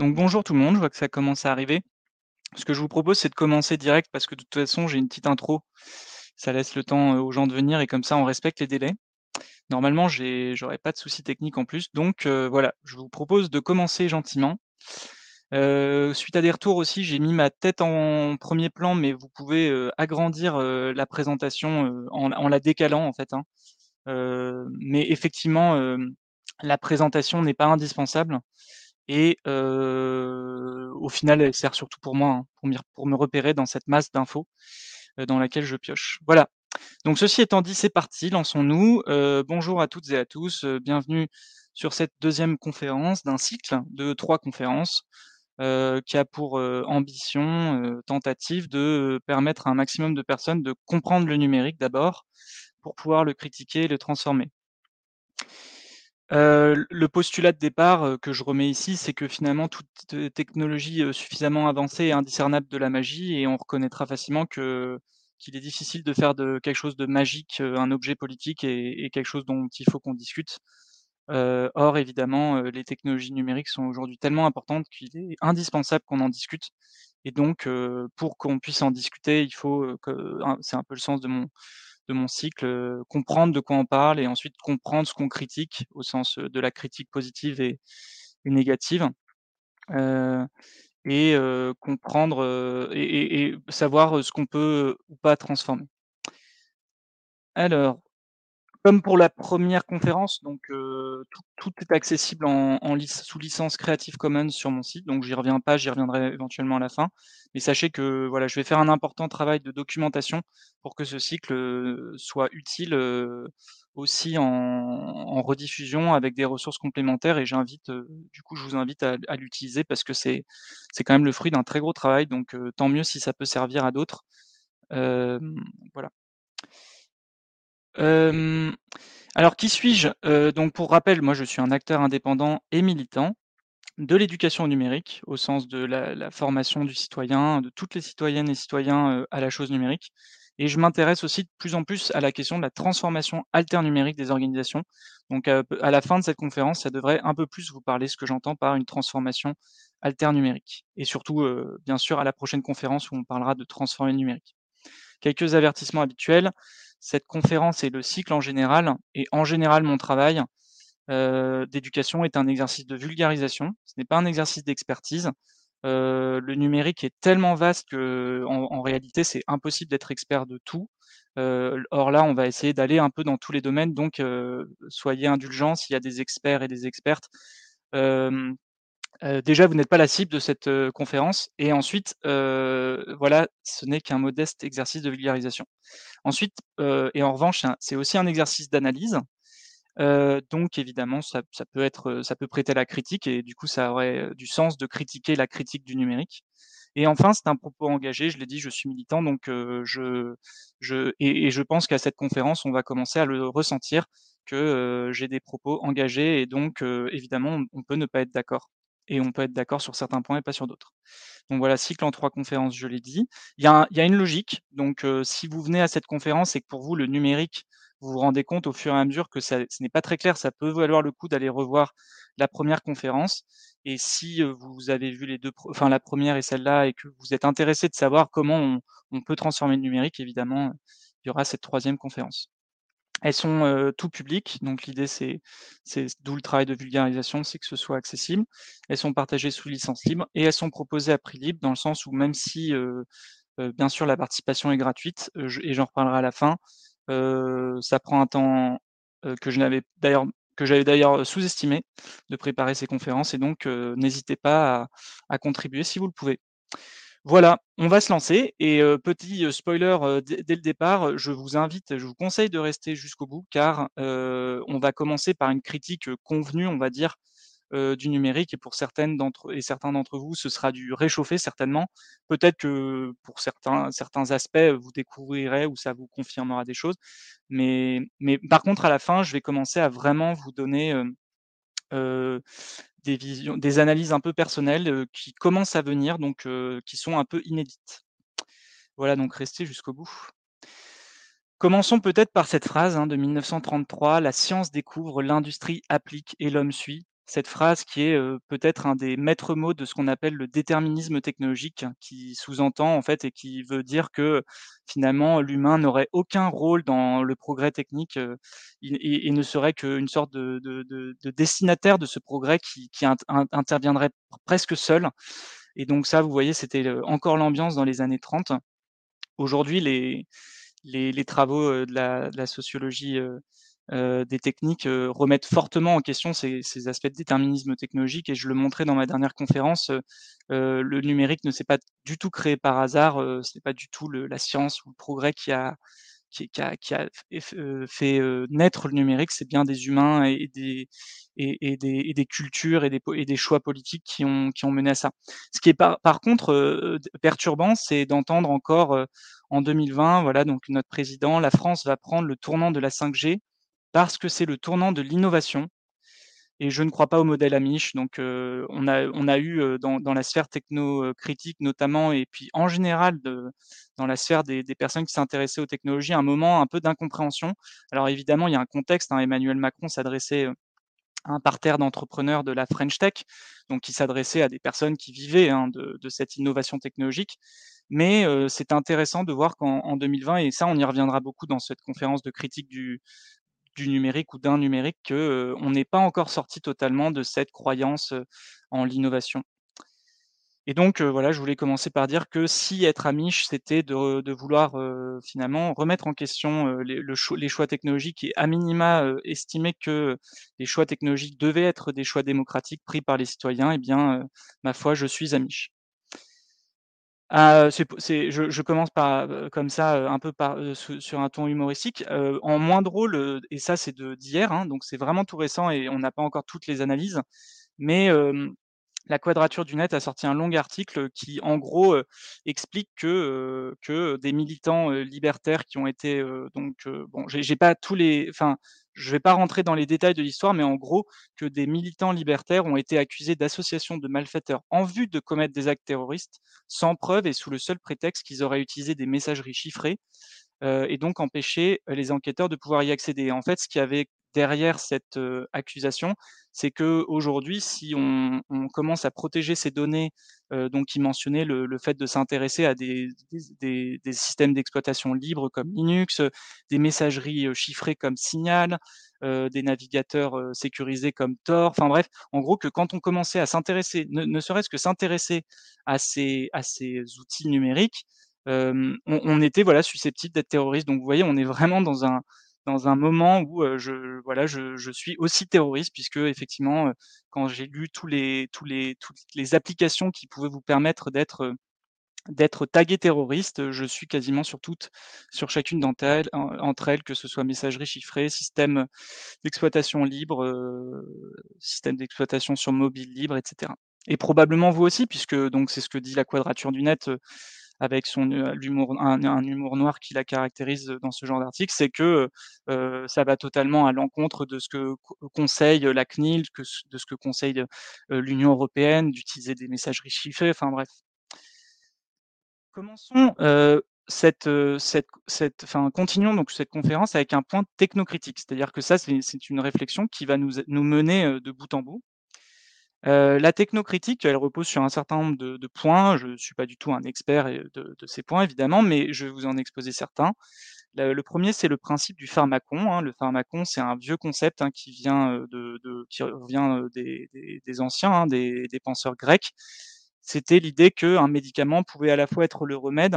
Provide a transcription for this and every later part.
Donc bonjour tout le monde, je vois que ça commence à arriver. Ce que je vous propose, c'est de commencer direct parce que de toute façon, j'ai une petite intro. Ça laisse le temps, aux gens de venir et comme ça, on respecte les délais. Normalement, j'ai j'aurais pas de soucis techniques en plus, donc voilà, je vous propose de commencer gentiment. Suite à des retours aussi, j'ai mis ma tête en premier plan, mais vous pouvez, agrandir, la présentation, en la décalant en fait, hein. Mais effectivement, la présentation n'est pas indispensable et au final, elle sert surtout pour moi, hein, pour me repérer dans cette masse d'infos, dans laquelle je pioche. Voilà. Donc ceci étant dit, c'est parti, lançons-nous. Bonjour à toutes et à tous, bienvenue sur cette deuxième conférence d'un cycle de 3 conférences, qui a pour, ambition, tentative de, permettre à un maximum de personnes de comprendre le numérique d'abord, pour pouvoir le critiquer et le transformer. Le postulat de départ, que je remets ici, c'est que finalement toute, heu, technologie, suffisamment avancée est indiscernable de la magie et on reconnaîtra facilement que qu'il est difficile de faire de quelque chose de magique, un objet politique et quelque chose dont il faut qu'on discute. Or évidemment, les technologies numériques sont aujourd'hui tellement importantes qu'il est indispensable qu'on en discute et donc pour qu'on puisse en discuter, il faut, c'est un peu le sens de mon de mon cycle, comprendre de quoi on parle et ensuite comprendre ce qu'on critique au sens, de la critique positive et négative. Et comprendre, et savoir, ce qu'on peut, ou pas transformer. Alors comme pour la première conférence, donc heu, tout est accessible en en sous licence Creative Commons sur mon site, donc j'y reviens pas, j'y reviendrai éventuellement à la fin. Mais sachez que, voilà, je vais faire un important travail de documentation pour que ce cycle, heu, soit utile, heu, aussi en en rediffusion avec des ressources complémentaires et j'invite, heu, du coup, je vous invite à à l'utiliser parce que c'est c'est quand même le fruit d'un très gros travail, donc heu, tant mieux si ça peut servir à d'autres. Voilà. Alors qui suis-je? Donc pour rappel, moi je suis un acteur indépendant et militant de l'éducation numérique, au sens de la formation du citoyen, de toutes les citoyennes et citoyens, à la chose numérique et je m'intéresse aussi de plus en plus à la question de la transformation alternumérique des organisations. Donc à la fin de cette conférence, ça devrait un peu plus vous parler ce que j'entends par une transformation alternumérique et surtout, bien sûr à la prochaine conférence où on parlera de transformer numérique. Quelques avertissements habituels. Cette conférence et le cycle en général et en général mon travail, heu, d'éducation est un exercice de vulgarisation. Ce n'est pas un exercice d'expertise. Heu, le numérique est tellement vaste qu'en en réalité, c'est impossible d'être expert de tout. Heu, or là, on va essayer d'aller un peu dans tous les domaines, donc heu, soyez indulgents s'il y a des experts et des expertes. Hem Déjà, vous n'êtes pas la cible de cette, conférence et ensuite, voilà, ce n'est qu'un modeste exercice de vulgarisation. Ensuite, et en revanche, c'est aussi un exercice d'analyse, donc évidemment, ça peut être, ça peut prêter à la critique et du coup, ça aurait, du sens de critiquer la critique du numérique et enfin, c'est un propos engagé, je l'ai dit, je suis militant donc je je et je pense qu'à cette conférence, on va commencer à le ressentir que, j'ai des propos engagés et donc évidemment, on peut ne pas être d'accord et on peut être d'accord sur certains points et pas sur d'autres. Donc voilà, cycle en 3 conférences, je l'ai dit. Il y a une logique, donc heu, si vous venez à cette conférence et que pour vous le numérique, vous vous rendez compte au fur et à mesure que ça ce n'est pas très clair, ça peut valoir le coup d'aller revoir la première conférence et si, heu, vous avez vu les 2 pre enfin la première et celle-là et que vous êtes intéressé de savoir comment on on peut transformer le numérique, évidemment, il y aura cette troisième conférence. Elles sont, heu, tout public, donc l'idée c'est c'est d'où le travail de vulgarisation, c'est que ce soit accessible. Elles sont partagées sous licence libre et elles sont proposées à prix libre dans le sens où même si, heu heu, bien sûr la participation est gratuite, je et j'en reparlerai à la fin, ça prend un temps, que je n'avais d'ailleurs que j'avais d'ailleurs, sous-estimé de préparer ces conférences et donc n'hésitez pas à à contribuer si vous le pouvez. Voilà, on va se lancer et petit, spoiler, dès le départ, je vous invite, je vous conseille de rester jusqu'au bout car, on va commencer par une critique, convenue, on va dire, du numérique et pour certaines d'entre et certains d'entre vous, ce sera du réchauffé certainement. Peut-être que pour certains aspects, vous découvrirez ou ça vous confirmera des choses. Mais par contre, à la fin, je vais commencer à vraiment vous donner, des analyses un peu personnelles, qui commencent à venir donc qui sont un peu inédites. Voilà, donc restez jusqu'au bout. Commençons peut-être par cette phrase, hein, de 1933: «La science découvre, l'industrie applique et l'homme suit». Cette phrase qui est, peut-être un des maîtres mots de ce qu'on appelle le déterminisme technologique, qui sous-entend en fait et qui veut dire que finalement l'humain n'aurait aucun rôle dans le progrès technique, et ne serait qu'une sorte de de de de destinataire de ce progrès qui qui int int interviendrait presque seul et donc ça, vous voyez, c'était encore l'ambiance dans les années 30. Aujourd'hui, les travaux, de la de la sociologie, heu, des techniques, heu, remettent fortement en question ces ces aspects de déterminisme technologique et je le montrais dans ma dernière conférence, heu heu, le numérique ne s'est pas du tout créé par hasard, heu, c'est pas du tout le la science ou le progrès qui a qui qui a qui a fait, heu, naître le numérique, c'est bien des humains et des et des et des cultures et des et des choix politiques qui ont qui ont mené à ça. Ce qui est par par contre, perturbant, c'est d'entendre encore, en 2020, voilà, donc notre président: «La France va prendre le tournant de la 5G parce que c'est le tournant de l'innovation» et je ne crois pas au modèle Amish. Donc, heu, on a eu, heu, dans la sphère techno, heu, critique notamment et puis en général dans la sphère des personnes qui s'intéressaient aux technologies, un moment un peu d'incompréhension. Alors évidemment, il y a un contexte, hein, Emmanuel Macron s'adressait, à un parterre d'entrepreneurs de la French Tech, donc il s'adressait à des personnes qui vivaient, hein, de cette innovation technologique. Mais, c'est intéressant de voir qu'en en 2020 et ça on y reviendra beaucoup dans cette conférence de critique du numérique ou d'un numérique que, heu, on n'est pas encore sorti totalement de cette croyance, en l'innovation. Et donc, voilà, je voulais commencer par dire que si être Amish, c'était de vouloir, finalement remettre en question, les le cho les choix technologiques et à minima, estimer que les choix technologiques devaient être des choix démocratiques pris par les citoyens et bien, ma foi, je suis Amish. Ah, c'est je je commence par, heu, comme ça, heu, un peu par, su sur un ton humoristique, heu, en moins drôle, et ça c'est d'hier, hein, donc c'est vraiment tout récent et on n'a pas encore toutes les analyses. Mais, hem, la Quadrature du Net a sorti un long article qui en gros, explique que, que des militants, libertaires qui ont été, donc, bon j'ai pas tous les enfin, je vais pas rentrer dans les détails de l'histoire, mais en gros, que des militants libertaires ont été accusés d'association de malfaiteurs en vue de commettre des actes terroristes, sans preuve et sous le seul prétexte qu'ils auraient utilisé des messageries chiffrées, heu et donc empêcher les enquêteurs de pouvoir y accéder. En fait, ce qu'il y avait derrière cette, accusation, c'est qu'aujourd'hui, si on on commence à protéger ces données, heu, donc il mentionnait le le fait de s'intéresser à des des des des systèmes d'exploitation libres comme Linux, heu, des messageries, chiffrées comme Signal, des navigateurs, sécurisés comme Tor, enfin bref, en gros que quand on commençait à s'intéresser, ne ne serait-ce que s'intéresser à ces à ces outils numériques, on on était voilà susceptible d'être terroriste. Donc vous voyez, on est vraiment dans un dans un moment où, je voilà, je suis aussi terroriste puisqu'effectivement, heu, quand j'ai lu tous les tous les toutes les applications qui pouvaient vous permettre d'être, d'être tagué terroriste, je suis quasiment sur toutes, sur chacune d'entre elles que ce soit messagerie chiffrée, système d'exploitation libre, système d'exploitation sur mobile libre et cetera. Et probablement vous aussi puisque donc c'est ce que dit la Quadrature du Net, avec son heu, l'humour un humour noir qui la caractérise dans ce genre d'article, c'est que, heu, ça va totalement à l'encontre de ce que co conseille la CNIL, de ce que conseille, l'Union européenne, d'utiliser des messageries chiffrées, enfin bref. Commençons, heu, cette, cette cette enfin continuons donc cette conférence avec un point technocritique. C'est-à-dire que ça, c'est une réflexion qui va nous nous mener, de bout en bout. Heu, la technocritique, elle repose sur un certain nombre de de points. Je suis pas du tout un expert de de ces points évidemment, mais je vais vous en exposer certains. Le le 1er, c'est le principe du pharmacon, hein. Le pharmacon, c'est un vieux concept, hein, qui vient, de de qui revient, des des des anciens, hein, des des penseurs grecs. C'était l'idée qu'un médicament pouvait à la fois être le remède,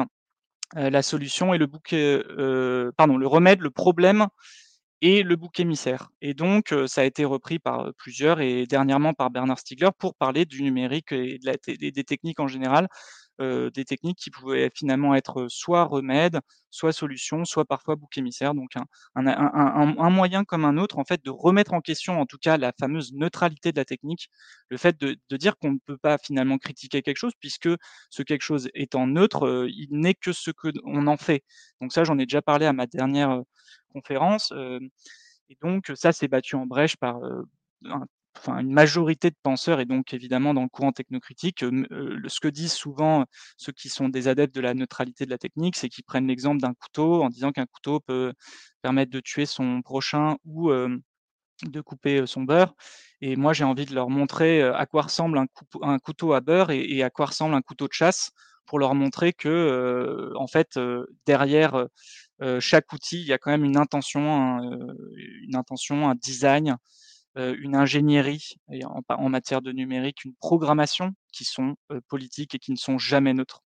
heu, la solution et le bouc, heu heu, pardon, le remède, le problème et le bouc émissaire. Et donc, ça a été repris par, plusieurs et dernièrement par Bernard Stiegler pour parler du numérique et des techniques en général, heu, des techniques qui pouvaient finalement être soit remède, soit solution, soit parfois bouc émissaire. Donc un un un un moyen comme un autre en fait de remettre en question en tout cas la fameuse neutralité de la technique. Le fait de de dire qu'on ne peut pas finalement critiquer quelque chose puisque ce quelque chose étant neutre, il n'est que ce que on en fait. Donc ça, j'en ai déjà parlé à ma dernière, conférence, hem et donc ça c'est battu en brèche par, enfin une majorité de penseurs et donc évidemment dans le courant technocritique, ce que disent souvent ceux qui sont des adeptes de la neutralité de la technique, c'est qu'ils prennent l'exemple d'un couteau en disant qu'un couteau peut permettre de tuer son prochain ou, de couper, son beurre et moi j'ai envie de leur montrer, à quoi ressemble un couteau à beurre et à quoi ressemble un couteau de chasse pour leur montrer que, en fait, derrière, chaque outil, il y a quand même une intention, une intention, un design, une ingénierie et en matière de numérique, une programmation qui sont, politiques et qui ne sont jamais neutres.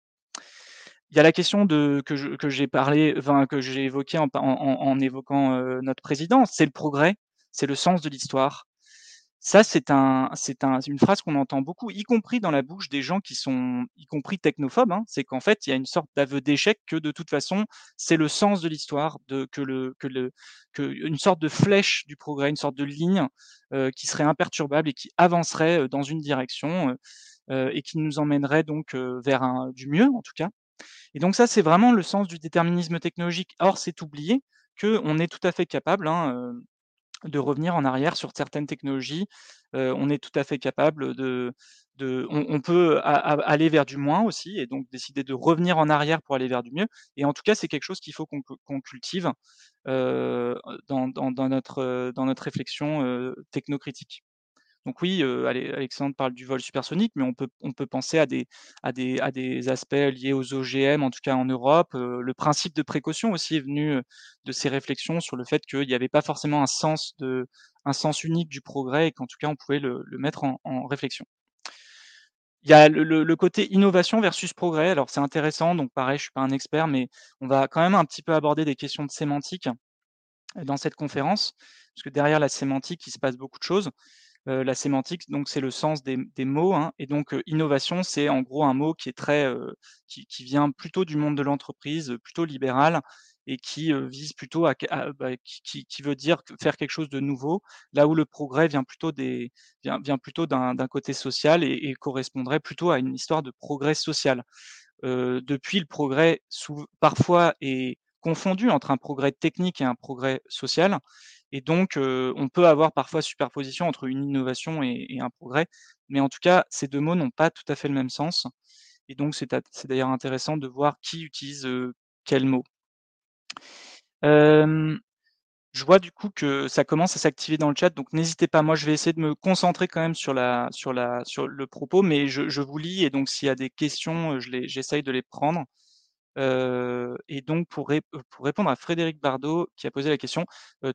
Il y a la question de que j'ai parlé, que j'ai évoqué en en évoquant, notre président, c'est le progrès, c'est le sens de l'histoire. Ça, c'est un c'est un une phrase qu'on entend beaucoup, y compris dans la bouche des gens qui sont y compris technophobes, hein. C'est qu'en fait, il y a une sorte d'aveu d'échec que de toute façon, c'est le sens de l'histoire, que le que le que une sorte de flèche du progrès, une sorte de ligne, heu, qui serait imperturbable et qui avancerait, heu, dans une direction, heu, et qui nous emmènerait donc, heu, vers un du mieux en tout cas. Et donc ça, c'est vraiment le sens du déterminisme technologique. Or, c'est oublier qu'on est tout à fait capable, hein, heu, de revenir en arrière sur certaines technologies. Heu, on est tout à fait capable de on peut aller vers du moins aussi et donc décider de revenir en arrière pour aller vers du mieux et en tout cas, c'est quelque chose qu'il faut qu'on cultive, heu, dans notre, réflexion, heu, technocritique. Donc oui, Alexandre parle du vol supersonique, mais on peut penser à des aspects liés aux OGM, en tout cas en Europe. Le principe de précaution aussi est venu, de ces réflexions sur le fait qu'il y avait pas forcément un sens unique du progrès et qu'en tout cas on pouvait le mettre en réflexion. Il y a le côté innovation versus progrès. Alors c'est intéressant, donc pareil, je suis pas un expert, mais on va quand même un petit peu aborder des questions de sémantique, dans cette conférence, parce que derrière la sémantique, il se passe beaucoup de choses. Heu, la sémantique, donc c'est le sens des mots, hein et donc heu, innovation, c'est en gros un mot qui est très, heu, qui vient plutôt du monde de l'entreprise, plutôt libéral et qui, vise plutôt à bah, qui veut dire faire quelque chose de nouveau, là où le progrès vient plutôt des vient plutôt d'un côté social et correspondrait plutôt à une histoire de progrès social. Depuis le progrès parfois est confondu entre un progrès technique et un progrès social et donc on peut avoir parfois superposition entre une innovation et un progrès, mais en tout cas, ces 2 mots n'ont pas tout à fait le même sens et donc c'est d'ailleurs intéressant de voir qui utilise, quel mot. Je vois du coup que ça commence à s'activer dans le chat, donc n'hésitez pas. Moi, je vais essayer de me concentrer quand même sur le propos, mais je vous lis et donc s'il y a des questions, j'essaye de les prendre. Et donc pour répondre à Frédéric Bardot qui a posé la question,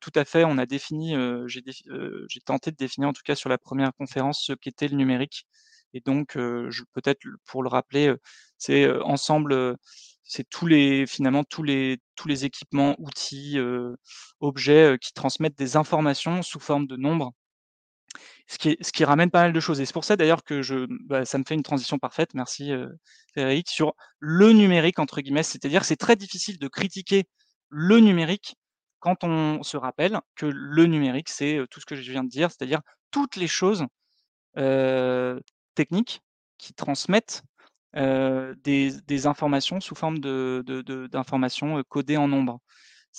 tout à fait, on a défini, j'ai tenté de définir en tout cas sur la première conférence ce qu'était le numérique. Et donc peut-être pour le rappeler, c'est, ensemble, c'est tous les finalement tous les tous les équipements, outils, objets, qui transmettent des informations sous forme de nombres ce qui ramène pas mal de choses et c'est pour ça d'ailleurs que je bah, ça me fait une transition parfaite, merci, Frédéric, sur «le numérique» entre guillemets. C'est-à-dire c'est très difficile de critiquer le numérique quand on se rappelle que le numérique, c'est, heu, tout ce que je viens de dire, c'est-à-dire toutes les choses, heu, techniques qui transmettent, heu, des informations sous forme d'informations, codées en nombres.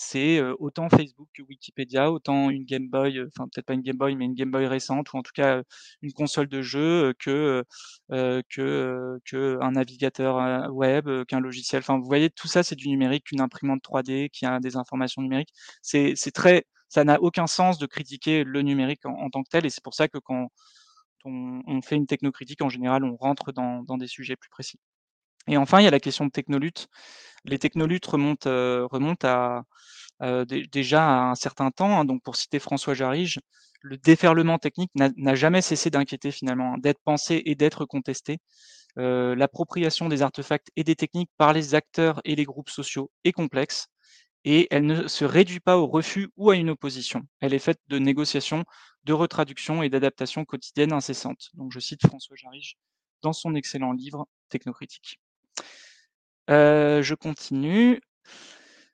C'est, autant Facebook que Wikipédia, autant une Game Boy, enfin peut-être pas une Game Boy, mais une Game Boy récente ou en tout cas, une console de jeu, que, que, heu, qu'un navigateur, web, qu'un logiciel. Enfin, vous voyez, tout ça, c'est du numérique, une imprimante 3D qui a des informations numériques. C'est c'est très ça n'a aucun sens de critiquer le numérique en tant que tel et c'est pour ça que quand on fait une technocritique, en général, on rentre dans des sujets plus précis. Et enfin, il y a la question de technoluttes. Les technoluttes remontent, heu, remontent à, dé déjà à un certain temps, hein, donc pour citer François Jarige, le déferlement technique n'a jamais cessé d'inquiéter finalement, hein, d'être pensé et d'être contesté. Heu, l'appropriation des artefacts et des techniques par les acteurs et les groupes sociaux est complexe et elle ne se réduit pas au refus ou à une opposition. Elle est faite de négociations, de retraductions et d'adaptations quotidiennes incessantes. Donc je cite François Jarige dans son excellent livre Technocritique. Heu, je continue.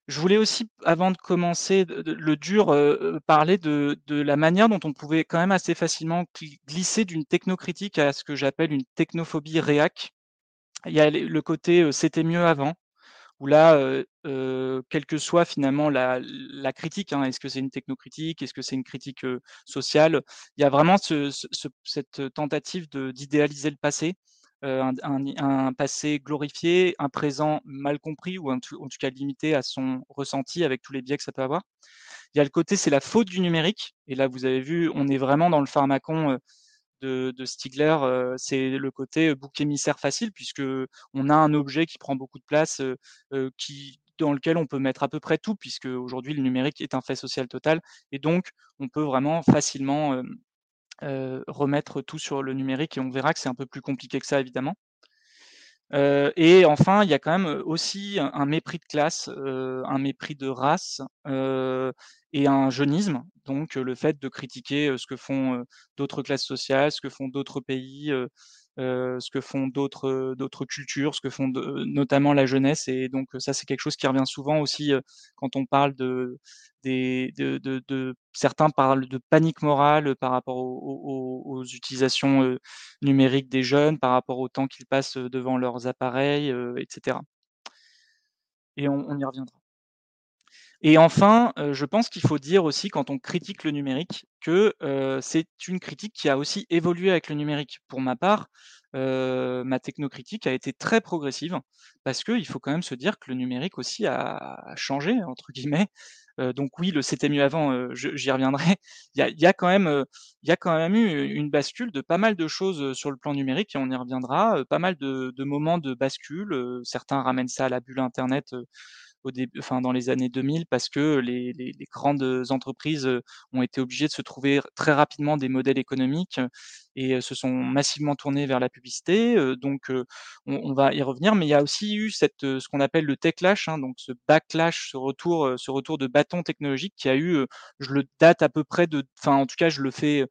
Je voulais aussi, avant de commencer le dur, heu, parler de la manière dont on pouvait quand même assez facilement gli glisser d'une technocritique à ce que j'appelle une technophobie réac. Il y a le côté, heu, c'était mieux avant, où là, quelle que soit finalement la critique, hein, est-ce que c'est une technocritique? Est-ce que c'est une critique, sociale? Il y a vraiment ce ce ce cette tentative d'idéaliser le passé, un un passé glorifié, un présent mal compris ou en tout cas limité à son ressenti avec tous les biais que ça peut avoir. Il y a le côté, c'est la faute du numérique et là, vous avez vu, on est vraiment dans le pharmacon, heu, de Stigler, heu, c'est le côté bouc émissaire facile puisqu'on a un objet qui prend beaucoup de place, dans lequel on peut mettre à peu près tout puisqu'aujourd'hui le numérique est un fait social total et donc on peut vraiment facilement, remettre tout sur le numérique et on verra que c'est un peu plus compliqué que ça évidemment. Et enfin, il y a quand même, aussi un mépris de classe, un mépris de race, et un jeunisme. Donc le fait de critiquer, ce que font, d'autres classes sociales, ce que font d'autres pays, heu, ce que font d'autres, heu, d'autres cultures, ce que font de notamment la jeunesse et donc ça, c'est quelque chose qui revient souvent aussi, heu, quand on parle de de de de certains parlent de panique morale par rapport aux aux utilisations, numériques des jeunes, par rapport au temps qu'ils passent, devant leurs appareils, heu et on on y reviendra. Et enfin, je pense qu'il faut dire aussi quand on critique le numérique que, c'est une critique qui a aussi évolué avec le numérique. Pour ma part, ma technocritique a été très progressive parce qu'il faut quand même se dire que le numérique aussi a «changé» entre guillemets. Donc oui, le «c'était mieux avant», j'y reviendrai. Il y a quand même, y a quand même eu une bascule de pas mal de choses, sur le plan numérique et on y reviendra, pas mal de de moments de bascule, certains ramènent ça à la bulle internet, au début enfin dans les années 2000 parce que les les les grandes entreprises, ont été obligées de se trouver très rapidement des modèles économiques et se sont massivement tournées vers la publicité, donc on va y revenir. Mais il y a aussi eu cette, ce qu'on appelle le techlash, hein, donc ce backlash, ce retour, ce retour de bâton technologique qui a eu, je le date à peu près de enfin en tout cas je le fais,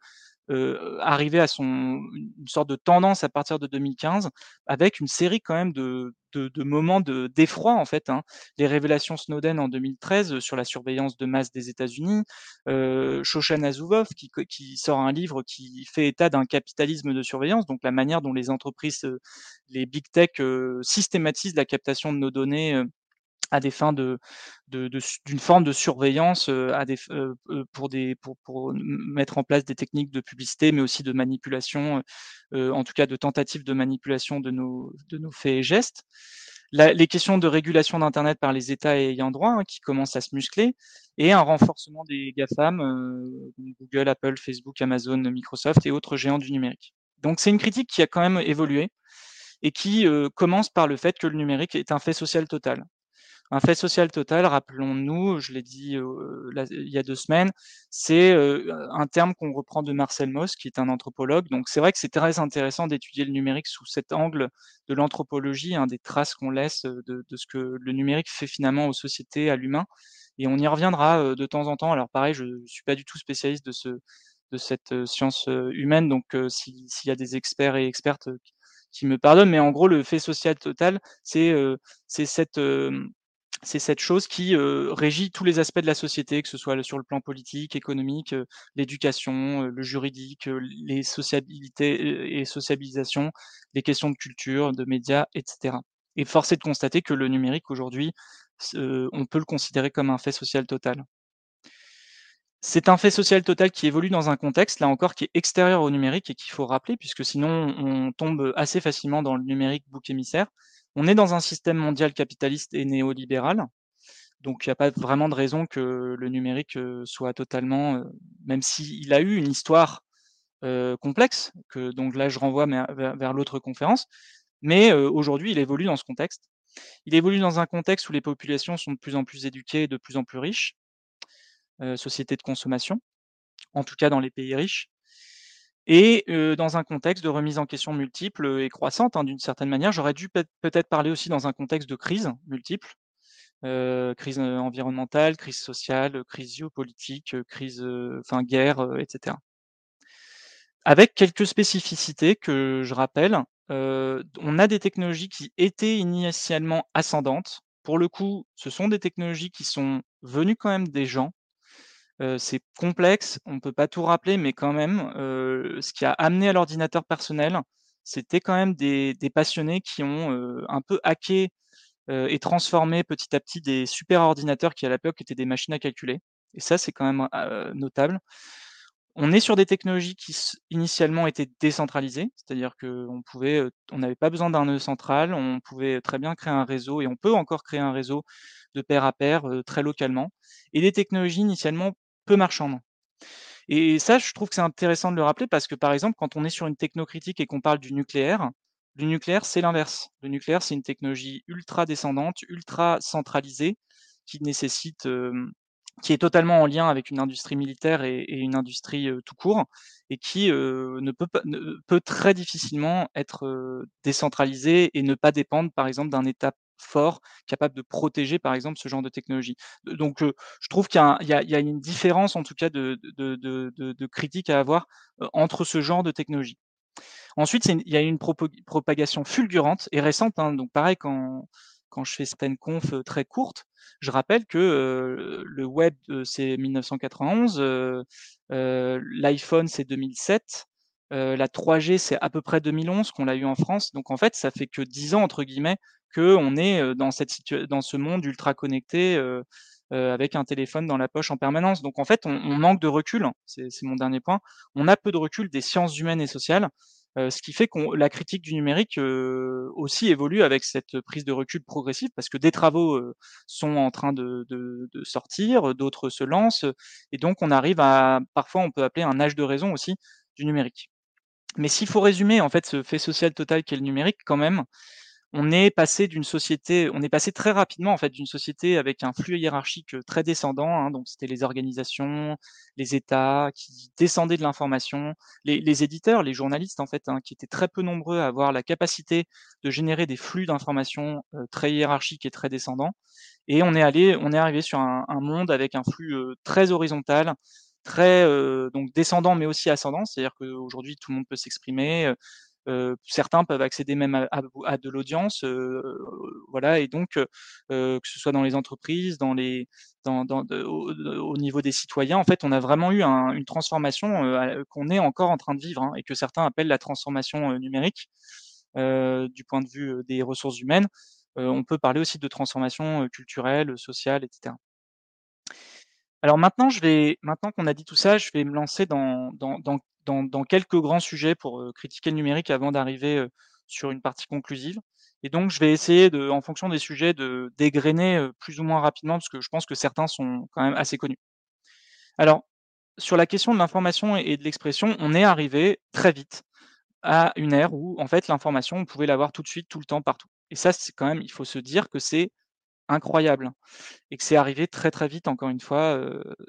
heu, arriver à son une sorte de tendance à partir de 2015 avec une série quand même de de de moments de d'effroi en fait, hein. Les révélations Snowden en 2013 sur la surveillance de masse des États-Unis, heu, Shoshana Zuboff qui qui sort un livre qui fait état d'un capitalisme de surveillance, donc la manière dont les entreprises, heu, les big tech, heu, systématisent la captation de nos données, heu, à des fins de d'une forme de surveillance, pour mettre en place des techniques de publicité, mais aussi de manipulation, en tout cas de tentatives de manipulation de nos de nos faits et gestes. Les questions de régulation d'internet par les États ayants droit, hein, qui commencent à se muscler et un renforcement des GAFAM, Google, Apple, Facebook, Amazon, Microsoft et autres géants du numérique. Donc c'est une critique qui a quand même évolué et qui, commence par le fait que le numérique est un fait social total. Un fait social total, rappelons-nous, je l'ai dit, la il y a 2 semaines, c'est, heu, un terme qu'on reprend de Marcel Mauss qui est un anthropologue. Donc c'est vrai que c'est très intéressant d'étudier le numérique sous cet angle de l'anthropologie, hein, des traces qu'on laisse, heu, de ce que le numérique fait finalement aux sociétés, à l'humain et on y reviendra, de temps en temps. Alors pareil, je suis pas du tout spécialiste de ce de cette science, humaine, donc s'il y a des experts et expertes qui me pardonnent, mais en gros, le fait social total, c'est, cette, c'est cette chose qui, heu, régit tous les aspects de la société, que ce soit sur le plan politique, économique, heu, l'éducation, heu, le juridique, les sociabilités et sociabilisation, les questions de culture, de médias et cetera et force est de constater que le numérique aujourd'hui, on peut le considérer comme un fait social total. C'est un fait social total qui évolue dans un contexte, là encore, qui est extérieur au numérique et qu'il faut rappeler puisque sinon on tombe assez facilement dans le numérique bouc émissaire. On est dans un système mondial capitaliste et néolibéral, donc il y a pas vraiment de raison que le numérique, heu, soit totalement, heu même s'il a eu une histoire, heu, complexe, que donc là je renvoie vers l'autre conférence, mais aujourd'hui il évolue dans ce contexte. Il évolue dans un contexte où les populations sont de plus en plus éduquées et de plus en plus riches. Heu, société de consommation, en tout cas dans les pays riches et dans un contexte de remise en question multiple, et croissante, hein, d'une certaine manière. J'aurais dû peut peut-être parler aussi dans un contexte de crise multiple, crise, environnementale, crise sociale, crise géopolitique, crise, enfin guerre, heu et cetera. Avec quelques spécificités que je rappelle, on a des technologies qui étaient initialement ascendantes. Pour le coup, ce sont des technologies qui sont venues quand même des gens. C'est complexe, on peut pas tout rappeler, mais quand même, ce qui a amené à l'ordinateur personnel, c'était quand même des passionnés qui ont, un peu hacké, et transformé petit à petit des super ordinateurs qui à l'époque étaient des machines à calculer et ça, c'est quand même, notable. On est sur des technologies qui initialement étaient décentralisées, c'est-à-dire qu'on pouvait, on n'avait pas besoin d'un nœud central, on pouvait très bien créer un réseau et on peut encore créer un réseau de pair à pair, très localement et des technologies initialement peu marchandes. Et ça, je trouve que c'est intéressant de le rappeler parce que, par exemple, quand on est sur une techno critique et qu'on parle du nucléaire, le nucléaire, c'est l'inverse. Le nucléaire, c'est une technologie ultra descendante, ultra centralisée, qui nécessite, qui est totalement en lien avec une industrie militaire et une industrie, tout court et qui, ne peut ne peut très difficilement être, décentralisée et ne pas dépendre, par exemple, d'un État fort, capable de protéger, par exemple, ce genre de technologie. Donc, je trouve qu'il y a une différence, en tout cas, de critique à avoir, entre ce genre de technologie. Ensuite, il y a une propagation fulgurante et récente, hein, donc pareil quand je fais certaines confs, très courtes, je rappelle que, le web, c'est 1991, heu heu, l'iPhone, c'est 2007, heu, la 3G, c'est à peu près 2011 qu'on l'a eu en France. Donc en fait, ça fait que «10 ans» entre guillemets qu'on est, heu, dans cette dans ce monde ultra connecté, heu, avec un téléphone dans la poche en permanence. Donc en fait, on manque de recul, c'est c'est mon dernier point. On a peu de recul des sciences humaines et sociales, ce qui fait qu'on la critique du numérique, aussi évolue avec cette prise de recul progressive parce que des travaux, sont en train de de de sortir, d'autres se lancent, et donc on arrive à parfois on peut appeler un âge de raison aussi du numérique. Mais s'il faut résumer en fait ce fait social total qu'est le numérique quand même, on est passé d'une société on est passé très rapidement en fait d'une société avec un flux hiérarchique, très descendant, hein, donc c'était les organisations, les États qui descendaient de l'information, les éditeurs, les journalistes en fait, hein, qui étaient très peu nombreux à avoir la capacité de générer des flux d'informations, très hiérarchiques et très descendants. Et on est allé on est arrivé sur un monde avec un flux, très horizontal, très, heu, donc descendant mais aussi ascendant. C'est-à-dire qu'aujourd'hui tout le monde peut s'exprimer, heu heu, certains peuvent accéder même à de l'audience, heu, voilà et donc heu, que ce soit dans les entreprises, dans les dans dans au au niveau des citoyens, en fait, on a vraiment eu un une transformation, qu'on est encore en train de vivre, hein et que certains appellent la transformation, numérique. Du point de vue, des ressources humaines, on peut parler aussi de transformation, culturelle, sociale et cetera. Alors maintenant, je vais maintenant qu'on a dit tout ça, je vais me lancer dans dans dans dans quelques grands sujets pour, heu, critiquer le numérique avant d'arriver, heu, sur une partie conclusive et donc je vais essayer de en fonction des sujets, de dégrainer, heu, plus ou moins rapidement parce que je pense que certains sont quand même assez connus. Alors, sur la question de l'information et de l'expression, on est arrivé très vite à une ère où, en fait, l'information, on pouvait l'avoir tout de suite, tout le temps, partout et ça, c'est quand même il faut se dire que c'est incroyable et que c'est arrivé très, très vite encore une fois,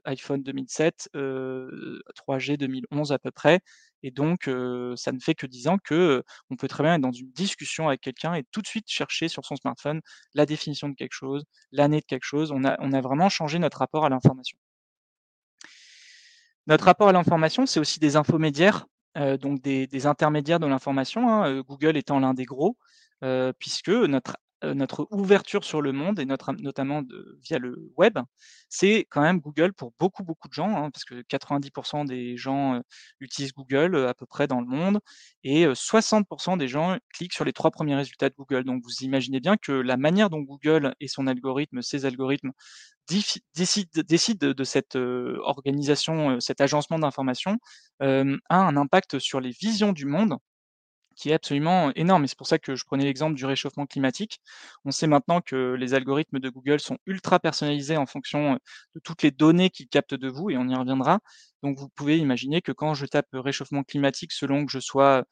iPhone 2007, heu, 3G 2011 à peu près et donc ça ne fait que 10 ans que, on peut très bien être dans une discussion avec quelqu'un et tout de suite chercher sur son smartphone la définition de quelque chose, l'année de quelque chose. On a on a vraiment changé notre rapport à l'information. Notre rapport à l'information, c'est aussi des infomédiaires, donc des intermédiaires de l'information, hein, Google étant l'un des gros, puisque notre notre ouverture sur le monde et notamment via le web, c'est quand même Google pour beaucoup, beaucoup de gens, hein, parce que 90 des gens, heu, utilisent Google, heu, à peu près dans le monde et heu, 60 des gens cliquent sur les 3 premiers résultats de Google. Donc vous imaginez bien que la manière dont Google et son algorithme, ses algorithmes Difi décide décide de cette, organisation, cet agencement d'informations, a un impact sur les visions du monde qui est absolument énorme c'est pour ça que je prenais l'exemple du réchauffement climatique. On sait maintenant que les algorithmes de Google sont ultra personnalisés en fonction, de toutes les données qu'ils captent de vous et on y reviendra. Donc vous pouvez imaginer que quand je tape, réchauffement climatique selon que je sois,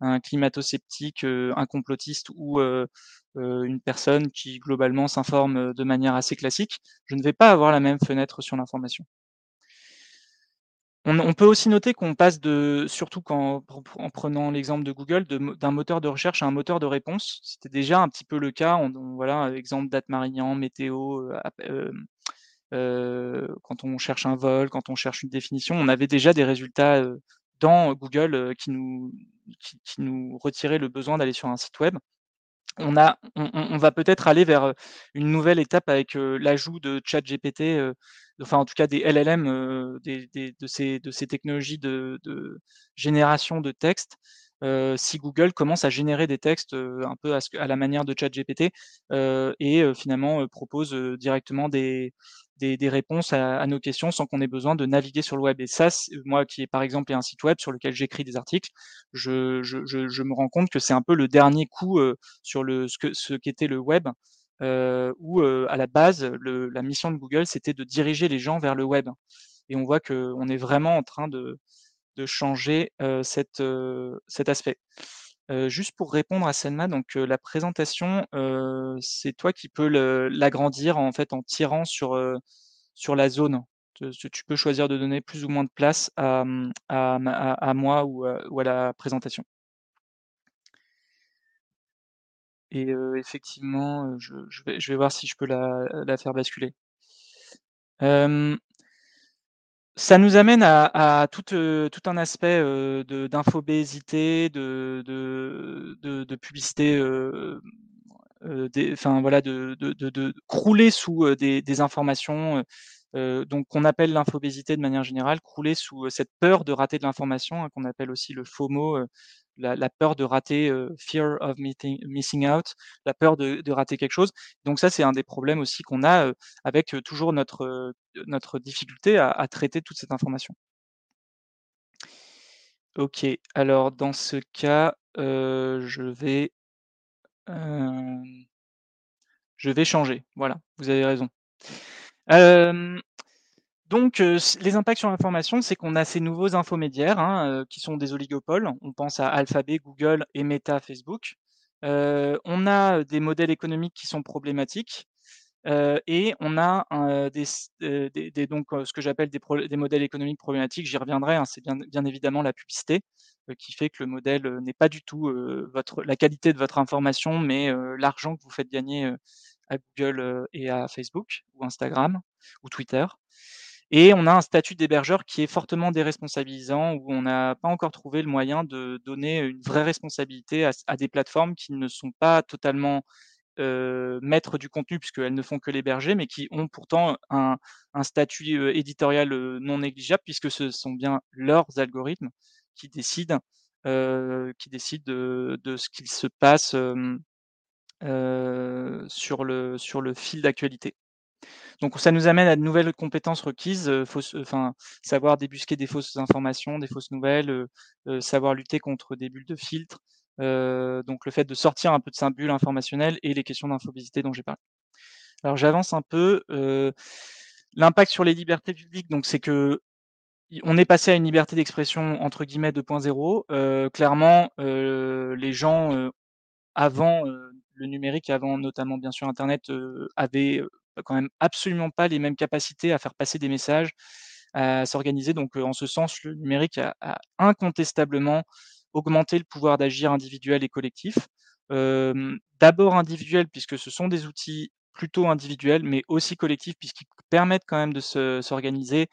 un climato-sceptique, heu, un complotiste ou, heu heu, une personne qui globalement s'informe, de manière assez classique, je ne vais pas avoir la même fenêtre sur l'information. On peut aussi noter qu'on passe de surtout quand en en prenant l'exemple de Google, d'un moteur de recherche à un moteur de réponse. C'était déjà un petit peu le cas, voilà, exemple Date-Marignan, météo, heu, app hem, heu, quand on cherche un vol, quand on cherche une définition, on avait déjà des résultats, dans Google, qui nous retiraient le besoin d'aller sur un site web. On a on va peut-être aller vers, une nouvelle étape avec, l'ajout de ChatGPT, enfin en tout cas des LLM, de ces technologies de génération de textes. Si Google commence à générer des textes, un peu à à la manière de ChatGPT, et finalement, propose, directement des des réponses à nos questions sans qu'on ait besoin de naviguer sur le web et ça, moi qui ai par exemple un site web sur lequel j'écris des articles, je je me rends compte que c'est un peu le dernier coup, heu, sur le ce ce qu'était le web, heu, où, heu, à la base, le la mission de Google, c'était de diriger les gens vers le web et on voit qu'on est vraiment en train de de changer, heu, cet, heu, cet aspect. Juste pour répondre à Selma, donc la présentation, c'est toi qui peux l'agrandir en fait en tirant sur, sur la zone. Tu peux choisir de donner plus ou moins de place à, mmh, à moi ou à la présentation. Et effectivement, je vais voir si je peux la faire basculer. Ça nous amène à à tout, heu, tout un aspect, de d'infobésité, de de de de publicité, heu, des enfin voilà, de crouler sous, heu, des des informations, donc qu'on appelle l'infobésité de manière générale, crouler sous, cette peur de rater de l'information, hein, qu'on appelle aussi le FOMO, la la peur de rater, fear of missing out, la peur de rater quelque chose. Donc ça, c'est un des problèmes aussi qu'on a, avec, toujours notre, difficulté à traiter toute cette information. OK, alors dans ce cas, je vais changer, voilà, vous avez raison. Donc les impacts sur l'information, c'est qu'on a ces nouveaux infomédiaires, hein, qui sont des oligopoles. On pense à Alphabet, Google et Meta, Facebook. On a, des modèles économiques qui sont problématiques, et on a des donc ce que j'appelle des modèles économiques problématiques, j'y reviendrai, hein, c'est bien bien évidemment la publicité, qui fait que le modèle, n'est pas du tout, votre la qualité de votre information, mais l'argent que vous faites gagner, à Google, et à Facebook ou Instagram ou Twitter et on a un statut d'hébergeur qui est fortement déresponsabilisant, où on n'a pas encore trouvé le moyen de donner une vraie responsabilité à des plateformes qui ne sont pas totalement, maîtres du contenu puisqu'elles ne font que l'héberger, mais qui ont pourtant un statut, éditorial, non négligeable puisque ce sont bien leurs algorithmes qui décident, qui décident de ce qu'il se passe, sur le sur le fil d'actualité. Donc ça nous amène à de nouvelles compétences requises, fausses enfin, savoir débusquer des fausses informations, des fausses nouvelles, savoir lutter contre des bulles de filtre, donc le fait de sortir un peu de sa bulle informationnelle et les questions d'infobésité dont j'ai parlé. Alors j'avance un peu, l'impact sur les libertés publiques, donc c'est que on est passé à une liberté d'expression entre guillemets «2.0», heu, clairement, heu, les gens, heu, avant, le numérique, avant notamment bien sûr internet, heu, avaient, heu, quand même absolument pas les mêmes capacités à faire passer des messages, à s'organiser donc heu, en ce sens, le numérique a incontestablement augmenté le pouvoir d'agir individuel et collectif. D'abord individuel puisque ce sont des outils plutôt individuels, mais aussi collectifs puisqu'ils permettent quand même de se s'organiser,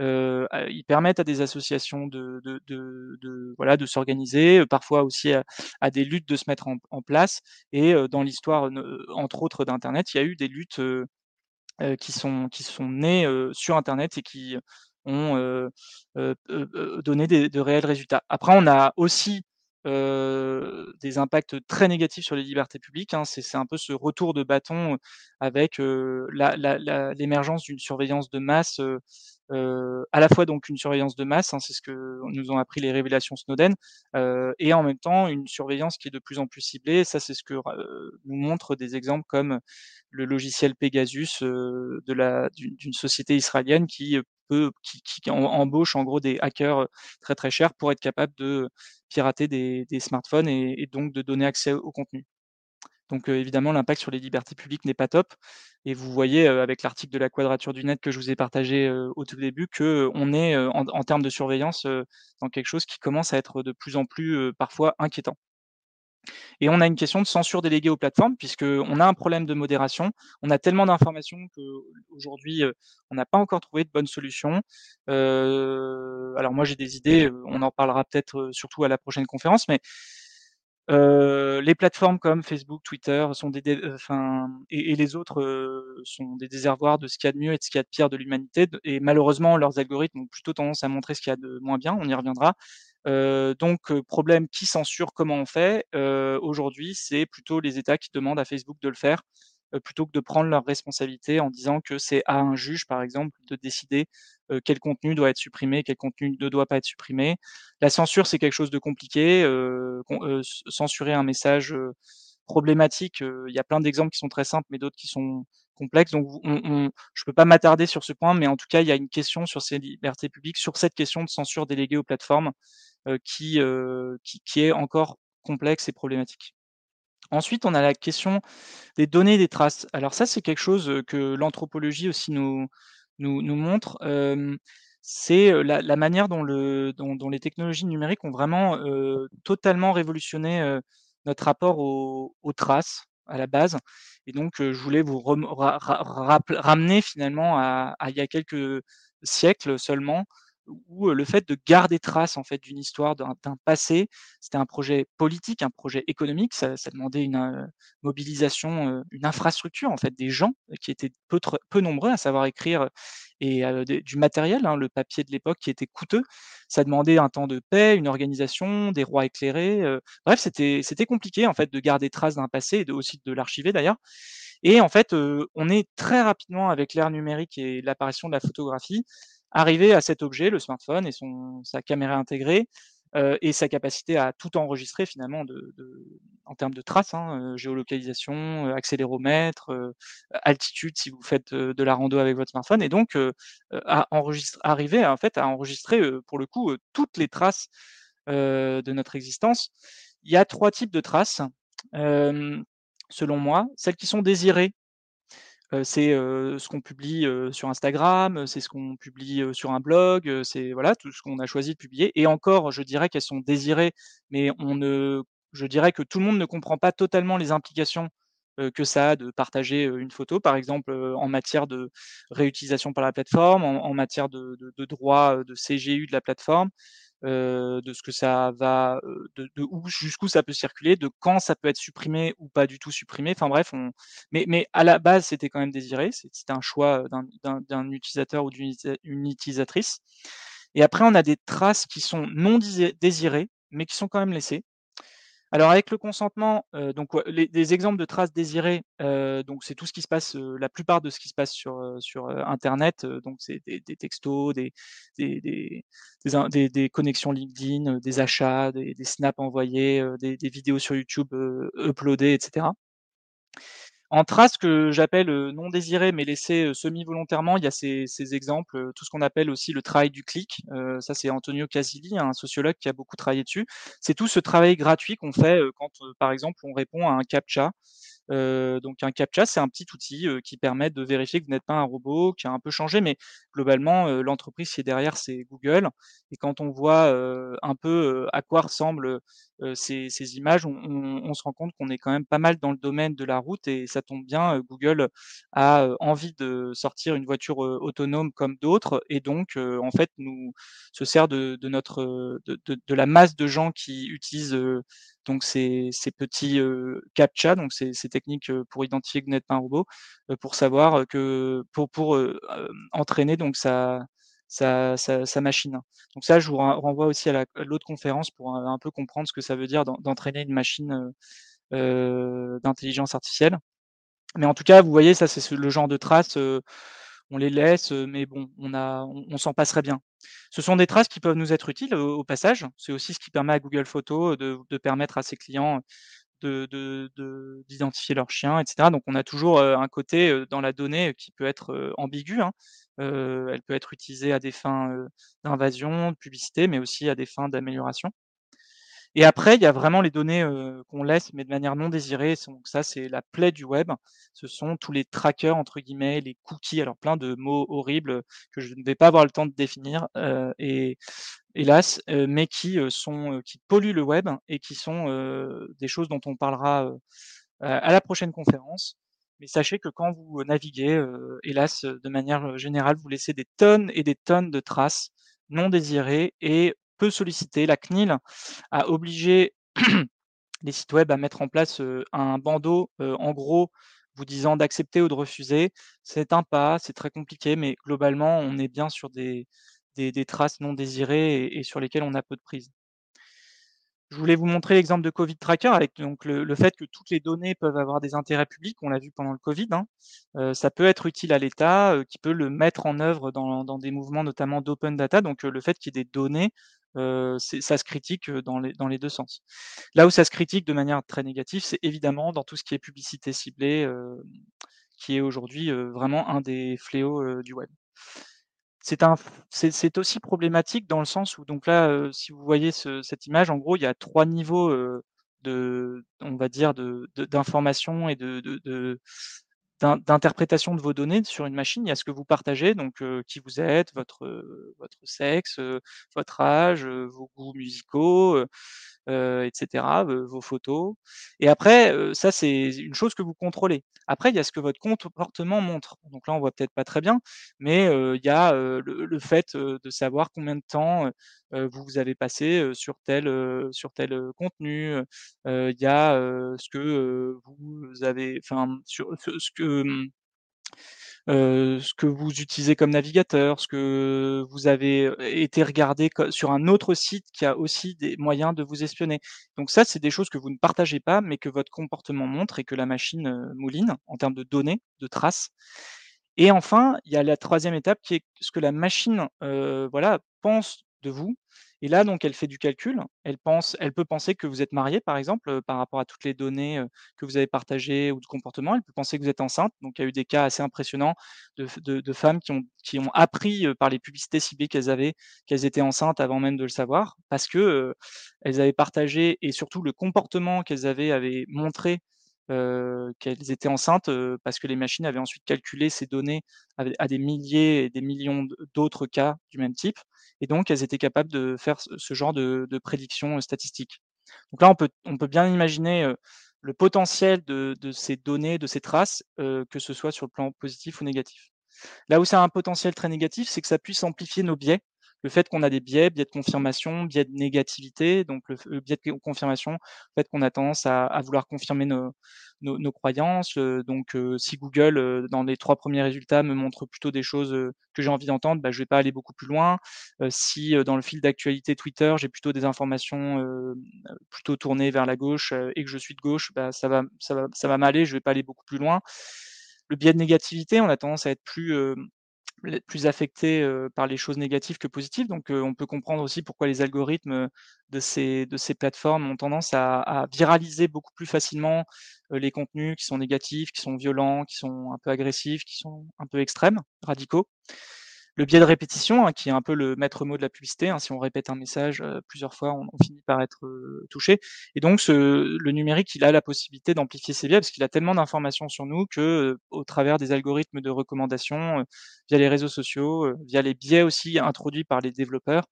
heu, à ils permettent à des associations de de de de voilà, de s'organiser, parfois aussi à à des luttes de se mettre en en place et dans l'histoire entre autres d'internet, il y a eu des luttes, qui sont qui sont nées, sur internet et qui ont, donné des de réels résultats. Après on a aussi, heu, des impacts très négatifs sur les libertés publiques, hein, c'est un peu ce retour de bâton, avec, la l'émergence d'une surveillance de masse, heu, à la fois donc une surveillance de masse, hein, c'est ce que nous ont appris les révélations Snowden, heu et en même temps une surveillance qui est de plus en plus ciblée. Ça, c'est ce que heu, nous montrent des exemples comme le logiciel Pegasus, de la d'une société israélienne qui, peut qui qui em embauche en gros des hackers, très, très chers pour être capable de pirater des des smartphones et et donc de donner accès au contenu. Donc heu, évidemment l'impact sur les libertés publiques n'est pas top et vous voyez, avec l'article de la Quadrature du Net que je vous ai partagé, au tout début qu'on est, heu, en en termes de surveillance, dans quelque chose qui commence à être de plus en plus, parfois inquiétant. Et on a une question de censure déléguée aux plateformes puisqu'on a un problème de modération. On a tellement d'informations qu'aujourd'hui, on n'a pas encore trouvé de bonnes solutions. Heu, alors moi j'ai des idées, on en parlera peut-être, surtout à la prochaine conférence, mais les plateformes comme Facebook, Twitter sont des enfin et les autres, sont des déservoirs de ce qu'il y a de mieux et de ce qu'il y a de pire de l'humanité et malheureusement leurs algorithmes ont plutôt tendance à montrer ce qu'il y a de moins bien, on y reviendra. Heu, donc problème, qui censure? Comment on fait? Aujourd'hui, c'est plutôt les États qui demandent à Facebook de le faire, plutôt que de prendre leurs responsabilités en disant que c'est à un juge, par exemple, de décider, heu, quel contenu doit être supprimé, quel contenu ne doit pas être supprimé. La censure, c'est quelque chose de compliqué, c censurer un message, problématique, il y a plein d'exemples qui sont très simples, mais d'autres qui sont complexes. Donc je peux pas m'attarder sur ce point, mais en tout cas, il y a une question sur ces libertés publiques, sur cette question de censure déléguée aux plateformes, qui qui est encore complexe et problématique. Ensuite, on a la question des données, des traces. Alors ça, c'est quelque chose, que l'anthropologie aussi nous montre, c'est, la manière dont le dont dont les technologies numériques ont vraiment, totalement révolutionné, notre rapport aux traces, à la base et donc je voulais vous ramener finalement à il y a quelques siècles seulement, où, le fait de garder trace, en fait, d'une histoire, d'un passé, c'était un projet politique, un projet économique. Ça demandait une, mobilisation, une infrastructure, en fait, des gens qui étaient peu nombreux à savoir écrire et du matériel, hein, le papier de l'époque qui était coûteux. Ça demandait un temps de paix, une organisation, des rois éclairés, bref, c'était c'était compliqué, en fait, de garder trace d'un passé et aussi de l'archiver d'ailleurs et en fait, on est très rapidement avec l'ère numérique et l'apparition de la photographie, arrivé à cet objet, le smartphone et sa caméra intégrée, heu et sa capacité à tout enregistrer finalement en termes de traces, hein, heu, géolocalisation, heu, accéléromètre, altitude si vous faites, de la rando avec votre smartphone et donc heu, à arriver en fait à enregistrer, pour le coup, toutes les traces, de notre existence. Il y a 3 types de traces, selon moi. Celles qui sont désirées, c'est, ce qu'on publie, sur Instagram, c'est ce qu'on publie, sur un blog, c'est voilà, tout ce qu'on a choisi de publier. Et encore, je dirais qu'elles sont désirées, mais je dirais que tout le monde ne comprend pas totalement les implications, que ça a de partager, une photo, par exemple, en matière de réutilisation par la plateforme, en matière de de de droit, heu, de CGU de la plateforme, heu, de ce que ça va, heu, de de où jusqu'où ça peut circuler, de quand ça peut être supprimé ou pas du tout supprimé. Enfin bref, on mais mais à la base, c'était quand même désiré, c'était un choix, heu, d'un utilisateur ou d'une utilisatrice et après on a des traces qui sont non désirées, mais qui sont quand même laissées. Alors avec le consentement, heu, donc les des exemples de traces désirées, heu, donc c'est tout ce qui se passe, heu, la plupart de ce qui se passe sur, heu, sur, heu, internet, heu, donc c'est des des textos, des des des des des connexions LinkedIn, des achats, des snaps envoyés, des vidéos sur YouTube, uploadées et cetera. En traces que j'appelle, heu, non désirées mais laissées, heu, semi-volontairement, il y a ces ces exemples, heu, tout ce qu'on appelle aussi le travail du clic, ça c'est Antonio Casilli, un sociologue qui a beaucoup travaillé dessus. C'est tout ce travail gratuit qu'on fait, quand, par exemple, on répond à un captcha. Donc un captcha, c'est un petit outil, qui permet de vérifier que vous n'êtes pas un robot, qui a un peu changé, mais globalement, l'entreprise qui est derrière, c'est Google et quand on voit, un peu, à quoi heu, ces ces images, on on on se rend compte qu'on est quand même pas mal dans le domaine de la route et ça tombe bien, Google a, envie de sortir une voiture, autonome comme d'autres et donc en fait, nous se sert de de notre, de de de la masse de gens qui utilisent, donc ces ces petits, heu, captcha, donc ces ces techniques, pour identifier que vous n'êtes pas un robot, heu, pour savoir, que pour pour, entraîner donc sa sa machine. Donc ça, je vous ren renvoie aussi à la à l'autre conférence pour, heu, un peu comprendre ce que ça veut dire d'en d'entraîner une machine, d'intelligence artificielle. Mais en tout cas, vous voyez, ça c'est ce le genre de traces, on les laisse, mais bon, on s'en passerait bien. Ce sont des traces qui peuvent nous être utiles, au passage. C'est aussi ce qui permet à Google Photos, de permettre à ses clients, de de de d'identifier leurs chiens et cetera. Donc on a toujours, un côté, dans la donnée qui peut être, ambigu, hein. Elle peut être utilisée à des fins, d'invasion, de publicité, mais aussi à des fins d'amélioration. Et après, il y a vraiment les données, qu'on laisse, mais de manière non désirée. Sont ça, c'est la plaie du web. Ce sont tous les «trackers» entre guillemets, les cookies, alors plein de mots horribles, que je ne vais pas avoir le temps de définir, et hélas, mais qui, sont, qui polluent le web et qui sont, des choses dont on parlera, à la prochaine conférence. Mais sachez que quand vous, naviguez, hélas, de manière, générale, vous laissez des tonnes et des tonnes de traces non désirées et peu sollicitées. La CNIL a obligé les sites web à mettre en place, un bandeau, en gros, vous disant d'accepter ou de refuser. C'est un pas, c'est très compliqué, mais globalement, on est bien sur des des des traces non désirées et et sur lesquelles on a peu de prise. Je voulais vous montrer l'exemple de Covid Tracker avec donc le fait que toutes les données peuvent avoir des intérêts publics, on l'a vu pendant le Covid, hein. Heu, ça peut être utile à l'État, heu, qui peut le mettre en œuvre dans des mouvements notamment d'open data, donc heu, le fait qu'il y ait des données, ça se critique, dans les 2 sens. Là où ça se critique de manière très négative, c'est évidemment dans tout ce qui est publicité ciblée, qui est aujourd'hui, vraiment un des fléaux, du web. C'est aussi problématique dans le sens où donc là, si vous voyez ce cette image, en gros, il y a 3 niveaux, de on va dire d'information et de de d'in d'interprétation de vos données sur une machine. Il y a ce que vous partagez, donc qui vous êtes, votre, votre sexe, votre âge, vos goûts musicaux, heu heu, et cetera, heu, vos photos et après, heu, ça c'est une chose que vous contrôlez. Après, il y a ce que votre comportement montre. Donc là, on voit peut-être pas très bien, mais heu, il y a, le fait, de savoir combien de temps, vous avez passé, sur tel, sur tel, contenu, il y a, ce que, vous avez enfin, mmh, sur ce que, heu, ce que vous utilisez comme navigateur, ce que vous avez, heu, été regarder co sur un autre site qui a aussi des moyens de vous espionner. Donc ça, c'est des choses que vous ne partagez pas, mais que votre comportement montre et que la machine, heu, mouline en termes de données, de traces et enfin, il y a la troisième étape qui est ce que la machine, heu, voilà, pense de vous et là, donc elle fait du calcul. Elle peut penser que vous êtes marié, par exemple, par rapport à toutes les données, que vous avez partagées ou de comportement. Elle peut penser que vous êtes enceinte. Donc il y a eu des cas assez impressionnants de femmes qui ont appris, par les publicités ciblées qu'elles avaient, qu'elles étaient enceintes avant même de le savoir parce que, elles avaient partagé et surtout le comportement qu'elles avaient avait montré, qu'elles étaient enceintes, parce que les machines avaient ensuite calculé ces données à des milliers et des millions d'autres cas du même type et donc elles étaient capables de faire ce genre de de prédictions, statistiques. Donc là, on peut on peut bien imaginer, le potentiel de ces données, de ces traces, que ce soit sur le plan positif ou négatif. Là où ça a un potentiel très négatif, c'est que ça puisse amplifier nos biais. Le fait qu'on a des biais, biais de confirmation, biais de négativité, donc le le biais de confirmation, le fait qu'on a tendance à vouloir confirmer nos nos croyances, heu, donc heu, si Google, dans les 3 premiers résultats me montre plutôt des choses, que j'ai envie d'entendre, bah, je vais pas aller beaucoup plus loin. Si, dans le fil d'actualité Twitter, j'ai plutôt des informations, plutôt tournées vers la gauche, et que je suis de gauche, bah, ça va ça va ça va m'aller, je vais pas aller beaucoup plus loin. Le biais de négativité, on a tendance à être plus, plus affecté, heu, par les choses négatives que positives. Donc on peut comprendre aussi pourquoi les algorithmes, de ces de ces plateformes ont tendance à viraliser beaucoup plus facilement, les contenus qui sont négatifs, qui sont violents, qui sont un peu agressifs, qui sont un peu extrêmes, radicaux. Le biais de répétition, hein, qui est un peu le maître mot de la publicité, hein. Si on répète un message, heu, plusieurs fois, on finit par être, heu, touché et donc le numérique, il a la possibilité d'amplifier ces biais parce qu'il a tellement d'informations sur nous que, heu, au travers des algorithmes de recommandation, via les réseaux sociaux, via les biais aussi introduits par les développeurs,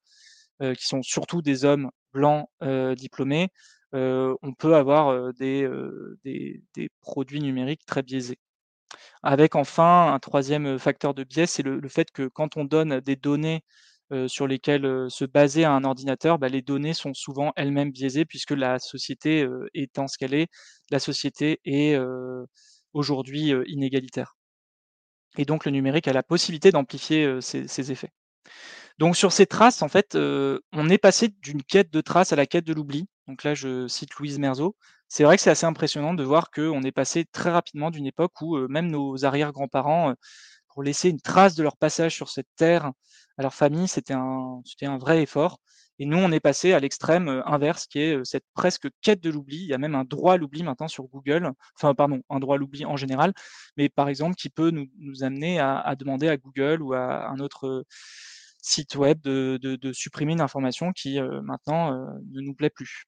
qui sont surtout des hommes blancs, diplômés, on peut avoir, des produits numériques très biaisés. Avec enfin un 3e facteur de biais, c'est le fait que quand on donne des données, sur lesquelles, se baser un ordinateur, bah, les données sont souvent elles-mêmes biaisées puisque la société, étant ce qu'elle est, la société est, aujourd'hui, inégalitaire et donc le numérique a la possibilité d'amplifier, ces effets. Donc sur ces traces, en fait, on est passé d'une quête de traces à la quête de l'oubli. Donc là, je cite Louise Merzot. C'est vrai que c'est assez impressionnant de voir qu'on est passé très rapidement d'une époque où, même nos arrière-grands-parents, pour laisser une trace de leur passage sur cette terre à leur famille, c'était un c'était un vrai effort et nous, on est passé à l'extrême, inverse qui est, cette presque quête de l'oubli. Il y a même un droit à l'oubli maintenant sur Google, enfin pardon, un droit à l'oubli en général, mais par exemple qui peut nous nous amener à demander à Google ou à un autre, site web de de supprimer une information qui, maintenant, ne nous plaît plus.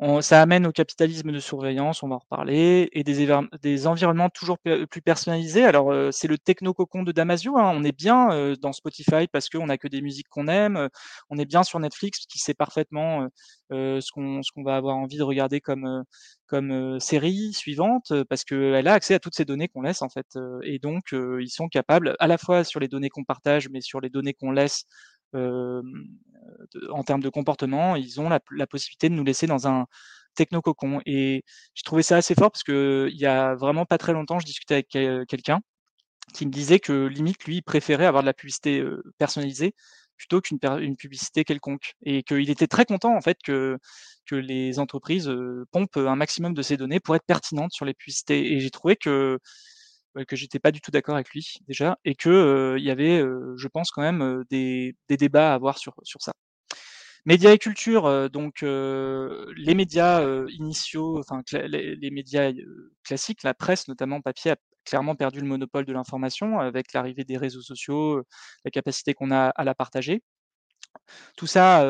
On ça amène au capitalisme de surveillance, on va en reparler et des des environnements toujours plus personnalisés. Alors, heu, c'est le techno-cocon de Damasio, hein. On est bien, heu, dans Spotify parce qu'on a que des musiques qu'on aime, heu, on est bien sur Netflix qui sait parfaitement, heu heu, ce qu'on va avoir envie de regarder comme, comme, série suivante, parce qu'elle a accès à toutes ces données qu'on laisse, en fait, et donc ils sont capables, à la fois sur les données qu'on partage, mais sur les données qu'on laisse, de en termes de comportement, ils ont la possibilité de nous laisser dans un techno-cocon. Et j'ai trouvé ça assez fort parce qu'il y a vraiment pas très longtemps, je discutais avec quel quelqu'un qui me disait que limite, lui, il préférait avoir de la publicité, heu, personnalisée plutôt qu'une une publicité quelconque. Et qu'il était très content en fait que que les entreprises, heu, pompent un maximum de ces données pour être pertinentes sur les publicités. Et j'ai trouvé que, que j'étais pas du tout d'accord avec lui déjà et que, il y avait, je pense quand même, des des débats à avoir sur sur ça. Médias et culture, donc heu, les médias, heu, initiaux, enfin les les médias, heu, classiques, la presse notamment papier a clairement perdu le monopole de l'information avec l'arrivée des réseaux sociaux, la capacité qu'on a à la partager. Tout ça,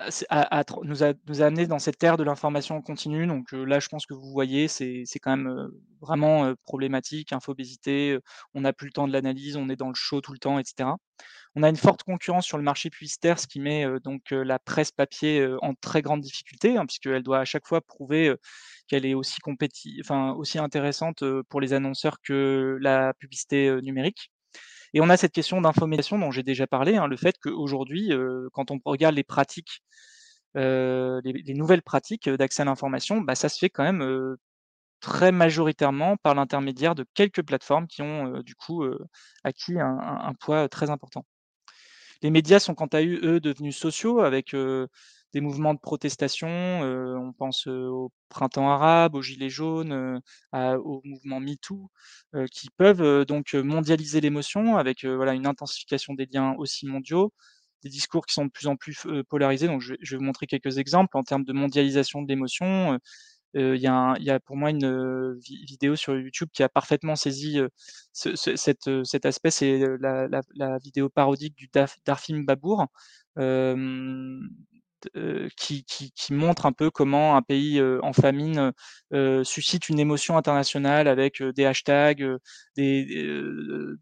heu, c'est a a tr nous a nous a amenés dans cette ère de l'information en continu donc là je pense que vous voyez c'est quand même, vraiment, problématique, infobésité, heu, on n'a plus le temps de l'analyse, on est dans le show tout le temps et cetera. On a une forte concurrence sur le marché publicitaire, ce qui met, donc la presse papier, en très grande difficulté, hein, puisqu'elle doit à chaque fois prouver, qu'elle est aussi aussi intéressante, pour les annonceurs que la publicité, numérique et on a cette question d'infomédiation dont j'ai déjà parlé, hein, le fait qu'aujourd'hui, heu, quand on regarde les pratiques, heu, les les nouvelles pratiques, d'accès à l'information, bah, ça se fait quand même, très majoritairement par l'intermédiaire de quelques plateformes qui ont, du coup, acquis un poids très important. Les médias sont quant à eux devenus sociaux avec, des mouvements de protestation, heu, on pense, au printemps arabe, aux gilets jaunes, à au mouvement MeToo, qui peuvent, donc mondialiser l'émotion avec, voilà une intensification des liens aussi mondiaux, des discours qui sont de plus en plus polarisés. Donc je vais je vais vous montrer quelques exemples. En termes de mondialisation de l'émotion, il y y a pour moi une, vi vidéo sur YouTube qui a parfaitement saisi, heu, ce ce cet, heu, cet aspect, c'est, la la la vidéo parodique du Darfim Babour, heu, qui qui qui montre un peu comment un pays, heu, en famine, heu, suscite une émotion internationale avec, heu, des hashtags, des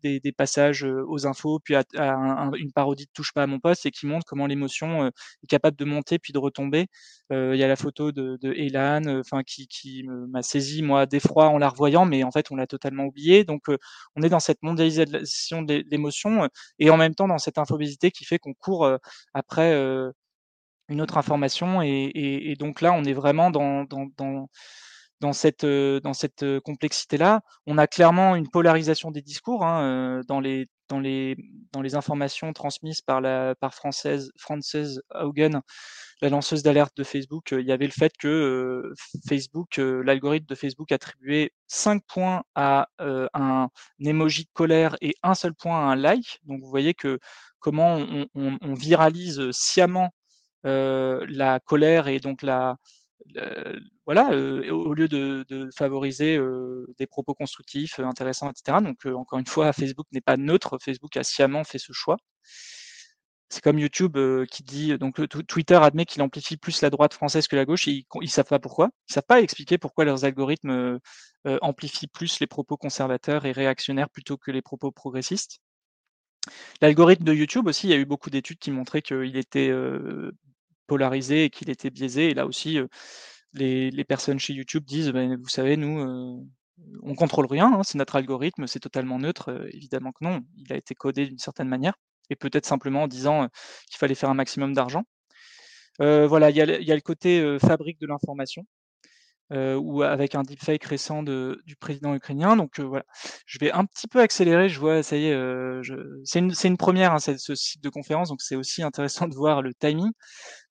des, des passages, aux infos, puis à à un un une parodie de Touche pas à mon poste et qui montre comment l'émotion, est capable de monter puis de retomber. Il y a la photo de de Elan, enfin qui qui m'a saisi moi d'effroi en la revoyant, mais en fait on l'a totalement oubliée donc on est dans cette mondialisation de l'é l'émotion, et en même temps dans cette infobésité qui fait qu'on court, après, une autre information et et et donc là on est vraiment dans dans dans dans cette, heu, dans cette, heu, complexité-là. On a clairement une polarisation des discours, hein, heu, dans les dans les dans les informations transmises par la par Française Frances Haugen, la lanceuse d'alerte de Facebook, il y avait le fait que, Facebook, l'algorithme de Facebook attribuait 5 points à, un emoji de colère et 1 seul point à un like. Donc vous voyez que comment on on on viralise, sciemment, la colère et donc la voilà, et au lieu de de favoriser, heu, des propos constructifs, heu, intéressants et cetera donc heu, encore une fois Facebook n'est pas neutre, Facebook a sciemment fait ce choix. C'est comme YouTube, heu, qui dit donc Twitter admet qu'il amplifie plus la droite française que la gauche et ils ils savent pas pourquoi. Ils savent pas expliquer pourquoi leurs algorithmes, amplifient plus les propos conservateurs et réactionnaires plutôt que les propos progressistes. L'algorithme de YouTube aussi, il y a eu beaucoup d'études qui montraient qu'il était, polarisé et qu'il était biaisé. Et là aussi, heu, les personnes chez YouTube disent: «Beh, vous savez nous, heu, on contrôle rien, hein, c'est notre algorithme, c'est totalement neutre», heu, évidemment que non, il a été codé d'une certaine manière et peut-être simplement en disant, qu'il fallait faire un maximum d'argent. Voilà, il y a le côté, fabrique de l'information, heu, ou avec un deepfake récent de du président ukrainien donc heu, voilà. Je vais un petit peu accélérer, je vois ça y est, heu, je c'est une une première, hein, ce site de conférence donc c'est aussi intéressant de voir le timing.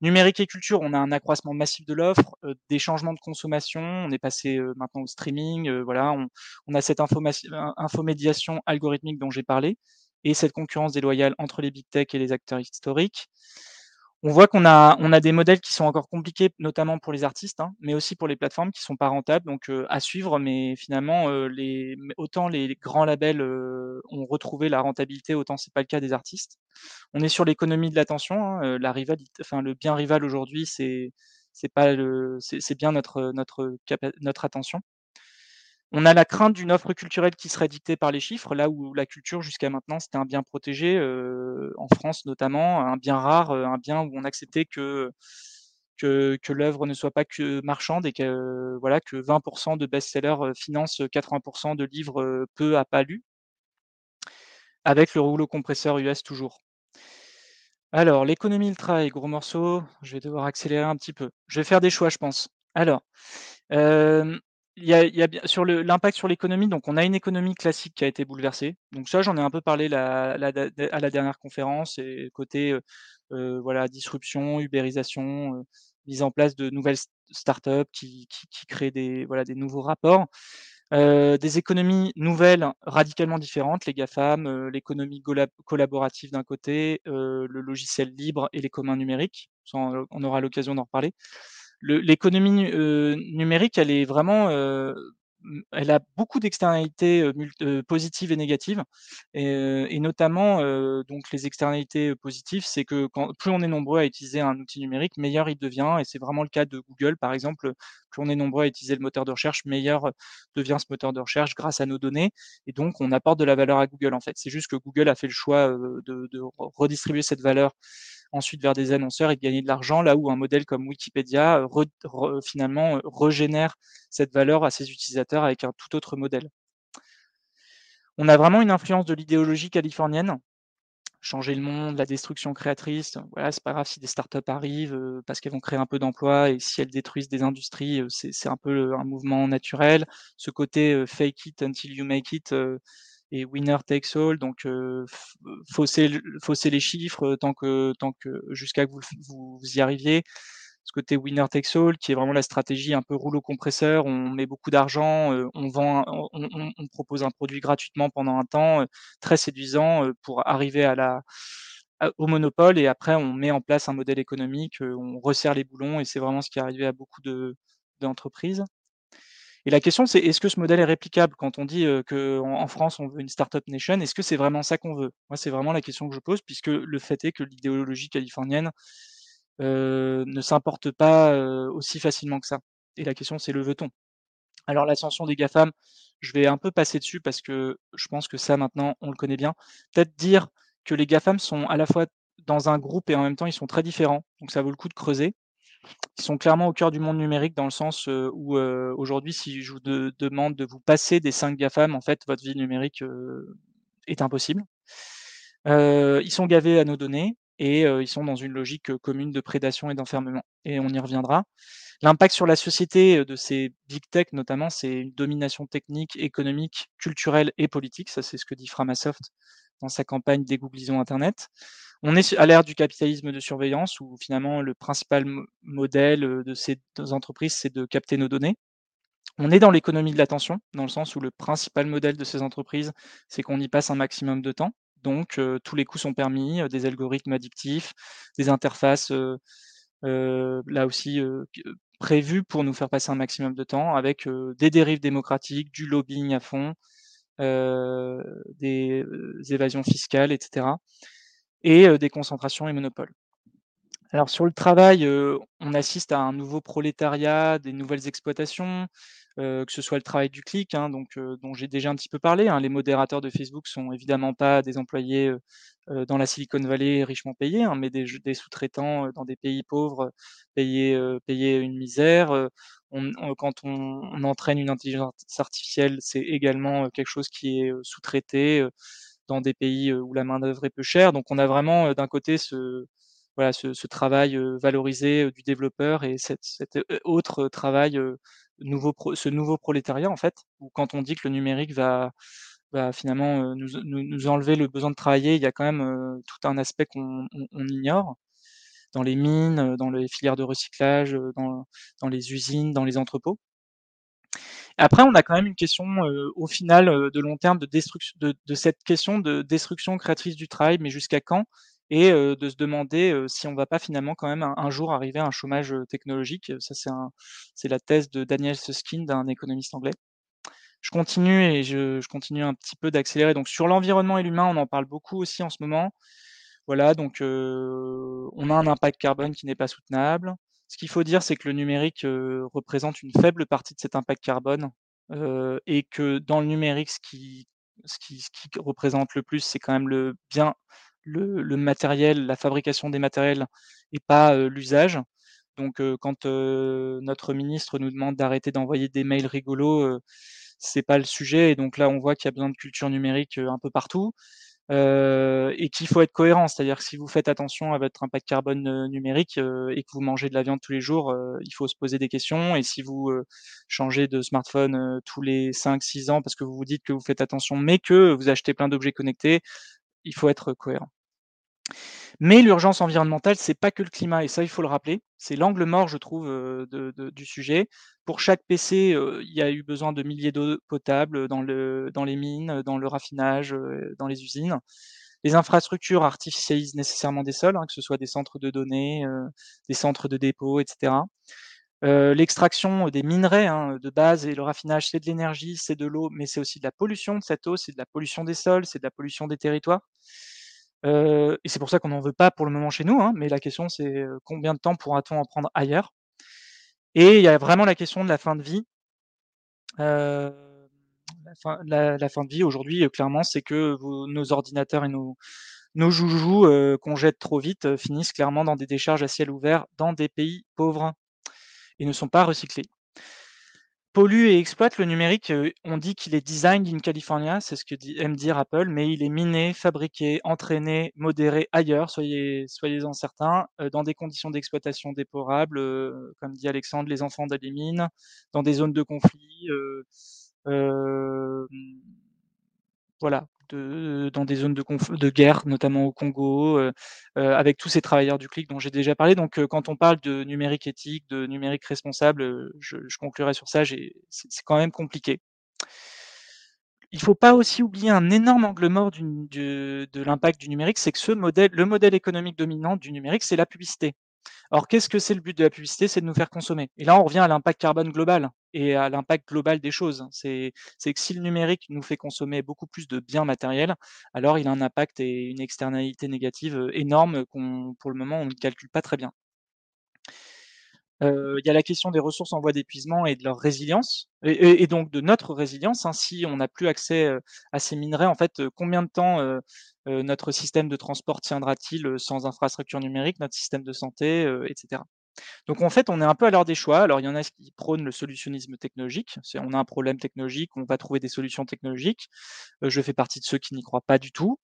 Numérique et culture, on a un accroissement massif de l'offre, heu, des changements de consommation, on est passé, heu, maintenant au streaming, heu, voilà, on on a cette infomédiation algorithmique dont j'ai parlé et cette concurrence déloyale entre les big tech et les acteurs historiques. On voit qu'on a on a des modèles qui sont encore compliqués, notamment pour les artistes, hein, mais aussi pour les plateformes qui sont pas rentables donc heu, à suivre mais finalement, m autant les grands labels, heu, ont retrouvé la rentabilité, autant c'est pas le cas des artistes. On est sur l'économie de l'attention, hein, la rivalit enfin le bien rival aujourd'hui c'est c'est pas le c'est bien notre notre notre attention. On a la crainte d'une offre culturelle qui serait dictée par les chiffres, là où la culture jusqu'à maintenant c'était un bien protégé, heu, en France notamment, un bien rare, heu, un bien où on acceptait que l'œuvre ne soit pas que marchande et que voilà, que 20% de best-sellers, financent 80% de livres, peu à pas lus. Avec le rouleau compresseur US toujours. Alors l'économie, le travail, gros morceau, je vais devoir accélérer un petit peu. Je vais faire des choix je pense. Alors, Il y a il y a bien sur l'impact sur l'économie, donc on a une économie classique qui a été bouleversée. Donc ça, j'en ai un peu parlé à la dernière conférence et côté, heu heu, voilà, disruption, ubérisation, heu, mise en place de nouvelles st start-up qui qui qui créent des voilà, des nouveaux rapports. Heu, des économies nouvelles, radicalement différentes, les GAFAM, heu, l'économie collaborative d'un côté, le logiciel libre et les communs numériques. On aura l'occasion d'en reparler. L'économie heu, numérique, elle est vraiment, heu, mmh, elle a beaucoup d'externalités, mult heu, positives et négatives. Et heu et notamment, heu, donc les externalités, positives, c'est que quand plus on est nombreux à utiliser un outil numérique, meilleur il devient. Et c'est vraiment le cas de Google, par exemple, plus on est nombreux à utiliser le moteur de recherche, meilleur, devient ce moteur de recherche grâce à nos données. Et donc on apporte de la valeur à Google, en fait. C'est juste que Google a fait le choix, de de re redistribuer cette valeur ensuite vers des annonceurs et de gagner de l'argent, là où un modèle comme Wikipédia, red re finalement, heu, régénère cette valeur à ses utilisateurs avec un tout autre modèle. On a vraiment une influence de l'idéologie californienne, changer le monde, la destruction créatrice, voilà, c'est pas grave si des startups arrivent, parce qu'elles vont créer un peu d'emplois et si elles détruisent des industries, c'est un peu, un mouvement naturel. Ce côté, fake it until you make it, et winner takes all donc fausser les chiffres, tant que tant que jusqu'à que vous vous y arriviez. Ce côté winner takes all qui est vraiment la stratégie un peu rouleau compresseur, on met beaucoup d'argent, on vend propose un produit gratuitement pendant un temps, très séduisant, pour arriver au monopole et après on met en place un modèle économique, on resserre les boulons et c'est vraiment ce qui est arrivé à beaucoup de d'entreprises. Et la question c'est est-ce que ce modèle est réplicable? Quand on dit, qu'en en France on veut une start-up nation, est-ce que c'est vraiment ça qu'on veut? Moi, c'est vraiment la question que je pose puisque le fait est que l'idéologie californienne, ne s'importe pas, aussi facilement que ça. Et la question c'est le veut-on? Alors l'ascension des GAFAM, je vais un peu passer dessus parce que je pense que ça maintenant on le connaît bien. Peut-être dire que les GAFAM sont à la fois dans un groupe et en même temps ils sont très différents, donc ça vaut le coup de creuser. Ils sont clairement au cœur du monde numérique dans le sens, heu, où, heu, aujourd'hui si je vous de demande de vous passer des 5 GAFAM, en fait, votre vie numérique, heu, est impossible. Ils sont gavés à nos données et ils sont dans une logique, commune de prédation et d'enfermement et on y reviendra. L'impact sur la société, de ces big tech notamment, c'est une domination technique, économique, culturelle et politique. Ça, c'est ce que dit Framasoft dans sa campagne «Dégooglisons internet». On est à l'ère du capitalisme de surveillance où finalement le principal mo modèle, heu, de ces 2 entreprises, c'est de capter nos données. On est dans l'économie de l'attention, dans le sens où le principal modèle de ces entreprises, c'est qu'on y passe un maximum de temps. Donc heu, tous les coups sont permis, heu, des algorithmes addictifs, des interfaces, là aussi, prévues pour nous faire passer un maximum de temps avec, des dérives démocratiques, du lobbying à fond, heu, des, heu, évasions fiscales et cetera et heu, des concentrations et monopoles. Alors sur le travail, on assiste à un nouveau prolétariat, des nouvelles exploitations, que ce soit le travail du clic, hein, donc dont j'ai déjà un petit peu parlé, hein. Les modérateurs de Facebook sont évidemment pas des employés, dans la Silicon Valley richement payés, hein, mais des des sous-traitants, dans des pays pauvres, payés, payés une misère. Quand on entraîne une intelligence artificielle, c'est également, quelque chose qui est, sous-traité, dans des pays, où la main-d'œuvre est peu chère. Donc on a vraiment, d'un côté ce travail, valorisé, du développeur et cet, autre travail, nouveau ce nouveau prolétariat, en fait, où quand on dit que le numérique va finalement, nous enlever le besoin de travailler, il y a quand même, tout un aspect qu'on on on ignore. Dans les mines, dans les filières de recyclage, dans dans les usines, dans les entrepôts. Après, on a quand même une question, au final, de long terme de destruct de de cette question de destruction créatrice du travail, mais jusqu'à quand? Et de se demander, si on va pas finalement quand même un jour arriver à un chômage, technologique. Ça c'est la thèse de Daniel Susskind, un économiste anglais. Je continue et je je continue un petit peu d'accélérer. Donc sur l'environnement et l'humain, on en parle beaucoup aussi en ce moment. Voilà, donc heu, on a un impact carbone qui n'est pas soutenable. Ce qu'il faut dire, c'est que le numérique, heu, représente une faible partie de cet impact carbone, heu et que dans le numérique, ce qui ce qui ce qui représente le plus, c'est quand même le bien le le matériel, la fabrication des matériels et pas, l'usage. Donc heu, quand, heu, notre ministre nous demande d'arrêter d'envoyer des mails rigolos, heu, c'est pas le sujet et donc là, on voit qu'il y a besoin de culture numérique, un peu partout. Heu et qu'il faut être cohérent. C'est-à-dire que si vous faites attention à votre impact carbone, heu, numérique, heu et que vous mangez de la viande tous les jours, heu, il faut se poser des questions et si vous, changez de smartphone, tous les 5-6 ans parce que vous vous dites que vous faites attention, mais que vous achetez plein d'objets connectés, il faut être cohérent. Mais l'urgence environnementale, c'est pas que le climat et ça, il faut le rappeler. C'est l'angle mort, je trouve, de du sujet. Pour chaque PC, heu, il y a eu besoin de milliers d'eau potable, dans le dans les mines, dans le raffinage, heu, dans les usines. Les infrastructures artificialisent nécessairement des sols, hein, que ce soit des centres de données, des centres de dépôt et cetera. Heu, l'extraction des minerais, hein, de base et le raffinage, c'est de l'énergie, c'est de l'eau, mais c'est aussi de la pollution de cette eau, c'est de la pollution des sols, c'est de la pollution des territoires. Et c'est pour ça qu'on n'en veut pas pour le moment chez nous, hein, mais la question c'est, combien de temps pourra-t-on en prendre ailleurs? Et il y a vraiment la question de la fin de vie. La fin de vie aujourd'hui, clairement, c'est que nos ordinateurs et nos joujoux, qu'on jette trop vite, finissent clairement dans des décharges à ciel ouvert dans des pays pauvres et ne sont pas recyclés. Pollue et exploite le numérique, heu, on dit qu'il est designed in California, c'est ce que dit aime dire Apple, mais il est miné, fabriqué, entraîné, modéré ailleurs, soyez soyez-en certains, heu, dans des conditions d'exploitation déplorables, heu, comme dit Alexandre, les enfants mines, dans des zones de conflit, voilà, de dans des zones de de guerre, notamment au Congo, heu heu, avec tous ces travailleurs du clic dont j'ai déjà parlé. Donc heu, quand on parle de numérique éthique, de numérique responsable, heu, je je conclurai sur ça, c'est quand même compliqué. Il faut pas aussi oublier un énorme angle mort de de l'impact du numérique, c'est que ce modèle le modèle économique dominant du numérique, c'est la publicité. Alors qu'est-ce que c'est le but de la publicité? C'est de nous faire consommer et là, on revient à l'impact carbone global et à l'impact global des choses. C'est que si le numérique nous fait consommer beaucoup plus de biens matériels, alors il a un impact et une externalité négative, heu, énorme qu'on pour le moment, on ne calcule pas très bien. Il y a la question des ressources en voie d'épuisement et de leur résilience et donc de notre résilience, hein. Si on n'a plus accès, à ces minerais, en fait, combien de temps, notre système de transport tiendra-t-il, sans infrastructure numérique, notre système de santé, heu, et cetera? Donc en fait, on est un peu à l'heure des choix. Alors il y en a qui prônent le solutionnisme technologique, on a un problème technologique, on va trouver des solutions technologiques. Je fais partie de ceux qui n'y croient pas du tout.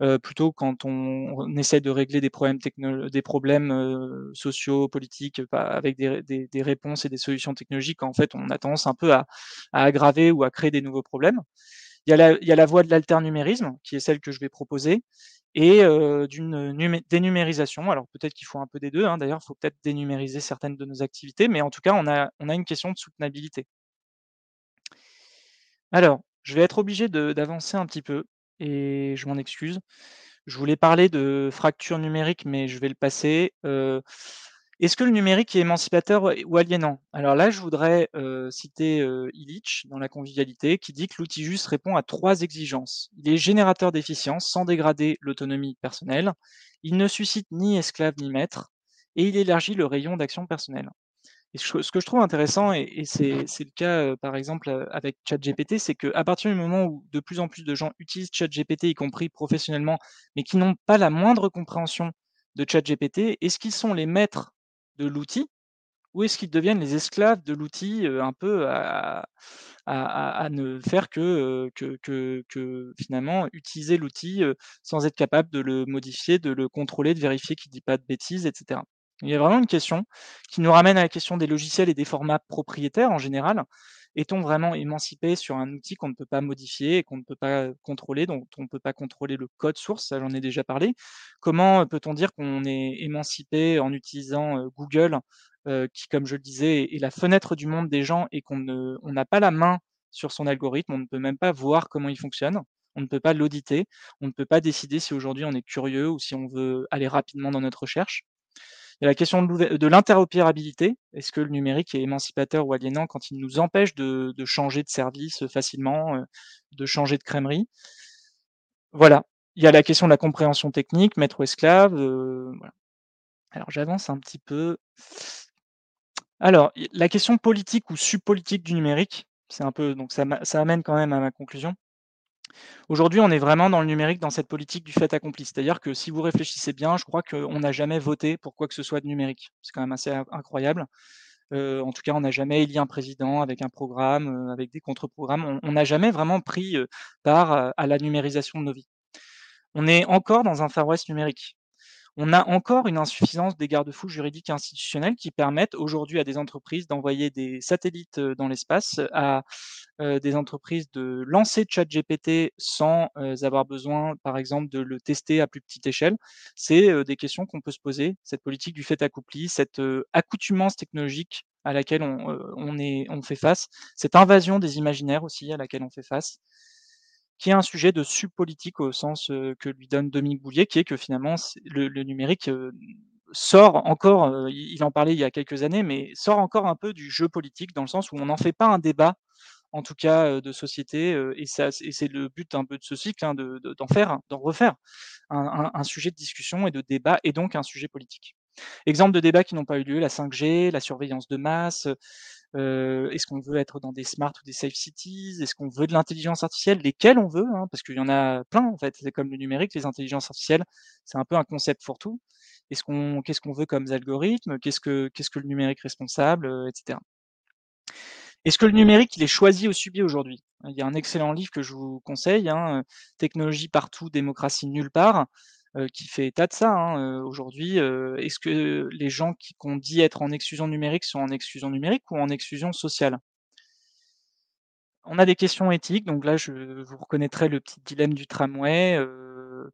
Heu, plutôt quand on essaie de régler des problèmes techno des problèmes, heu, sociaux, politiques, pas avec des des des réponses et des solutions technologiques, en fait, on a tendance un peu à à aggraver ou à créer des nouveaux problèmes. Il y a la il y a la voie de l'alternumérisme, qui est celle que je vais proposer et heu, d'une numé dénumérisation. Alors peut-être qu'il faut un peu des 2, hein, d'ailleurs, il faut peut-être dénumériser certaines de nos activités, mais en tout cas, on a on a une question de soutenabilité. Alors, je vais être obligé d'avancer un petit peu et je m'en excuse. Je voulais parler de fracture numérique, mais je vais le passer. Est-ce que le numérique est émancipateur ou aliénant? Alors là, je voudrais, citer, Illich dans La convivialité qui dit que l'outil juste répond à 3 exigences. Il est générateur d'efficience sans dégrader l'autonomie personnelle, il ne suscite ni esclave ni maître et il élargit le rayon d'action personnelle. Ce que je trouve intéressant et c'est le cas, heu, par exemple, heu, avec ChatGPT, c'est qu'à partir du moment où de plus en plus de gens utilisent ChatGPT, y compris professionnellement, mais qui n'ont pas la moindre compréhension de ChatGPT, est-ce qu'ils sont les maîtres de l'outil ou est-ce qu'ils deviennent les esclaves de l'outil, heu, un peu à ne faire que, que finalement utiliser l'outil, sans être capable de le modifier, de le contrôler, de vérifier qu'il dit pas de bêtises et cetera. Il y a vraiment une question qui nous ramène à la question des logiciels et des formats propriétaires en général. Est-on vraiment émancipé sur un outil qu'on ne peut pas modifier et qu'on ne peut pas contrôler, dont on ne peut pas contrôler le code source? Ça, j'en ai déjà parlé. Comment, heu, peut-on dire qu'on est émancipé en utilisant, heu, Google, heu, qui, comme je le disais, est la fenêtre du monde des gens et qu'on n'a pas la main sur son algorithme, on ne peut même pas voir comment il fonctionne, on ne peut pas l'auditer, on ne peut pas décider si aujourd'hui on est curieux ou si on veut aller rapidement dans notre recherche. Il y a la question de l'interopérabilité. Est-ce que le numérique est émancipateur ou aliénant quand il nous empêche de de changer de service, facilement, heu, de changer de crèmerie? Voilà. Il y a la question de la compréhension technique, maître ou esclave, heu, voilà. Alors j'avance un petit peu. Alors, la question politique ou subpolitique du numérique, c'est un peu donc ça ça amène quand même à ma conclusion. Aujourd'hui, on est vraiment dans le numérique, dans cette politique du fait accompli. C'est-à-dire que si vous réfléchissez bien, je crois qu'on n'a jamais voté pour quoi que ce soit de numérique. C'est quand même assez in incroyable. Heu, en tout cas, on n'a jamais élu un président avec un programme, heu, avec des contre-programmes. On n'a jamais vraiment pris, heu, part, à la numérisation de nos vies. On est encore dans un Far West numérique. On a encore une insuffisance des garde-fous juridiques et institutionnels qui permettent aujourd'hui à des entreprises d'envoyer des satellites, heu, dans l'espace, à, heu, des entreprises de lancer ChatGPT sans, heu, avoir besoin, par exemple, de le tester à plus petite échelle. C'est, des questions qu'on peut se poser, cette politique du fait accompli, cette, accoutumance technologique à laquelle on fait face, cette invasion des imaginaires aussi à laquelle on fait face qui est un sujet de subpolitique au sens, que lui donne Dominique Bouvier, qui est que finalement le numérique, sort encore, il en parlait il y a quelques années, mais sort encore un peu du jeu politique dans le sens où on n'en fait pas un débat, en tout cas, de société, et c'est le but un peu de ce cycle, hein, de de d'en faire, un- d'en refaire un un sujet de discussion et de débat et donc un sujet politique. Exemple de débats qui n'ont pas eu lieu, la 5G, la surveillance de masse, Heu, est-ce qu'on veut être dans des smart ou des safe cities? Est-ce qu'on veut de l'intelligence artificielle? Lesquelles on veut, hein, parce qu'il y en a plein en fait. C'est comme le numérique, les intelligences artificielles, c'est un peu un concept fourre-tout. Est-ce qu'on qu'est-ce qu'on veut comme algorithme? Qu'est-ce que qu'est-ce que le numérique responsable? Heu, et cetera. Est-ce que le numérique, il est choisi ou subi aujourd'hui? Il y a un excellent livre que je vous conseille, hein, «Technologie partout, démocratie nulle part», qui fait état de ça, hein, heu, aujourd'hui, heu, est-ce que les gens qui qu'on dit être en exclusion numérique sont en exclusion numérique ou en exclusion sociale? On a des questions éthiques, donc là, je vous reconnaîtrez le petit dilemme du tramway,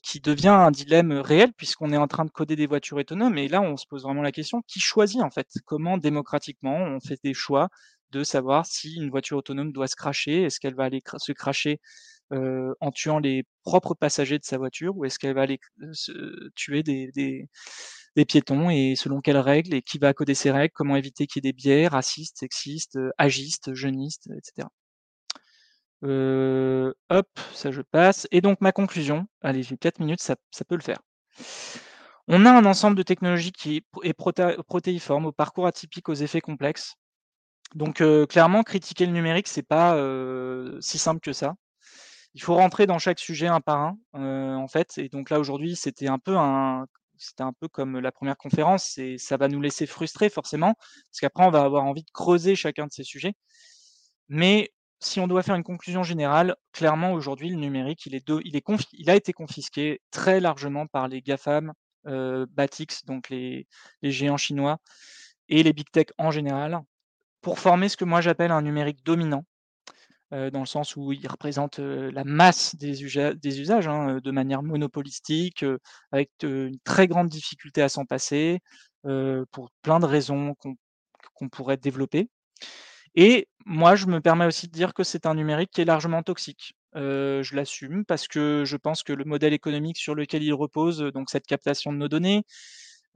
qui devient un dilemme, réel puisqu'on est en train de coder des voitures autonomes et là, on se pose vraiment la question: qui choisit en fait? Comment démocratiquement on fait des choix de savoir si une voiture autonome doit se crasher? Est-ce qu'elle va aller se crasher, heu, en tuant les propres passagers de sa voiture ou est-ce qu'elle va aller c se tuer des piétons et selon quelles règles et qui va coder ces règles? Comment éviter qu'il y ait des biais racistes, sexistes, agistes, jeunistes, et cetera? Heu, hop, ça je passe et donc ma conclusion, allez, j'ai 4 minutes, ça peut le faire. On a un ensemble de technologies qui est protéiforme, au parcours atypique, aux effets complexes. Donc clairement, critiquer le numérique, c'est pas, si simple que ça. Il faut rentrer dans chaque sujet un par un, en fait et donc là, aujourd'hui, c'était un peu un c'était un peu comme la première conférence, c'est ça va nous laisser frustrés forcément, parce qu'après on va avoir envie de creuser chacun de ces sujets. Mais si on doit faire une conclusion générale, clairement aujourd'hui le numérique, il est il est il a été confisqué très largement par les GAFAM, heu, Batix, donc les les géants chinois et les big tech en général, pour former ce que moi j'appelle un numérique dominant, dans le sens où il représente, heu, la masse des usa des usages, hein, heu, de manière monopolistique, avec, une très grande difficulté à s'en passer, pour plein de raisons qu'on pourrait développer. Et moi, je me permets aussi de dire que c'est un numérique qui est largement toxique. Je l'assume parce que je pense que le modèle économique sur lequel il repose, donc cette captation de nos données,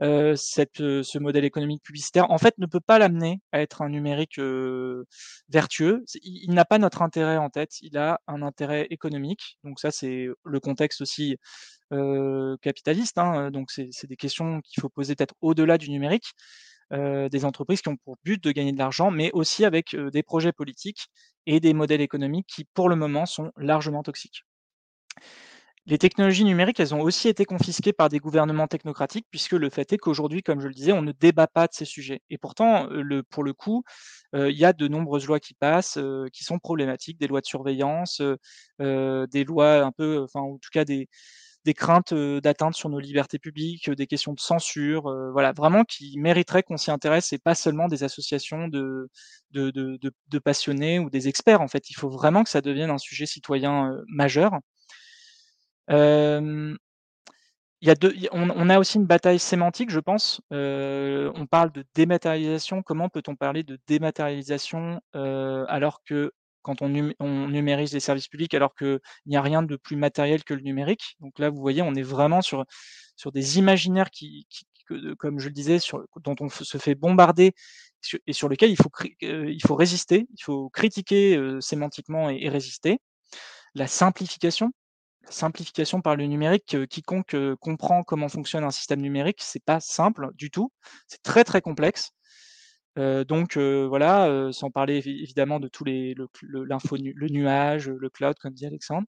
heu, cette, heu, ce modèle économique publicitaire, en fait, ne peut pas l'amener à être un numérique, heu, vertueux. Il n'a pas notre intérêt en tête, il a un intérêt économique. Donc ça, c'est le contexte aussi, heu, capitaliste, hein, donc c'est des questions qu'il faut poser peut-être au-delà du numérique des entreprises qui ont pour but de gagner de l'argent, mais aussi avec, des projets politiques et des modèles économiques qui, pour le moment, sont largement toxiques. Les technologies numériques, elles ont aussi été confisquées par des gouvernements technocratiques, puisque le fait est qu'aujourd'hui, comme je le disais, on ne débat pas de ces sujets et pourtant, le pour le coup, heu, il y a de nombreuses lois qui passent, heu, qui sont problématiques, des lois de surveillance, des lois un peu, enfin, en tout cas des craintes, d'atteinte sur nos libertés publiques, des questions de censure, voilà, vraiment qui mériteraient qu'on s'y intéresse et pas seulement des associations de passionnés ou des experts, en fait. Il faut vraiment que ça devienne un sujet citoyen, majeur. Il y a 2 il y a on on a aussi une bataille sémantique, je pense. Heu, on parle de dématérialisation. Comment peut-on parler de dématérialisation, heu, alors que quand on num on numérise les services publics, alors qu'il n'y a rien de plus matériel que le numérique? Donc là, vous voyez, on est vraiment sur sur des imaginaires qui qui comme je le disais, sur dont on se fait bombarder et sur lesquels il faut il faut résister, il faut critiquer, sémantiquement et résister. La simplification, simplification par le numérique, heu, quiconque, heu, comprend comment fonctionne un système numérique, c'est pas simple du tout. C'est très, très complexe. Heu, donc voilà, sans parler évi évidemment de tous les l'info le nuage, le cloud comme dit Alexandre.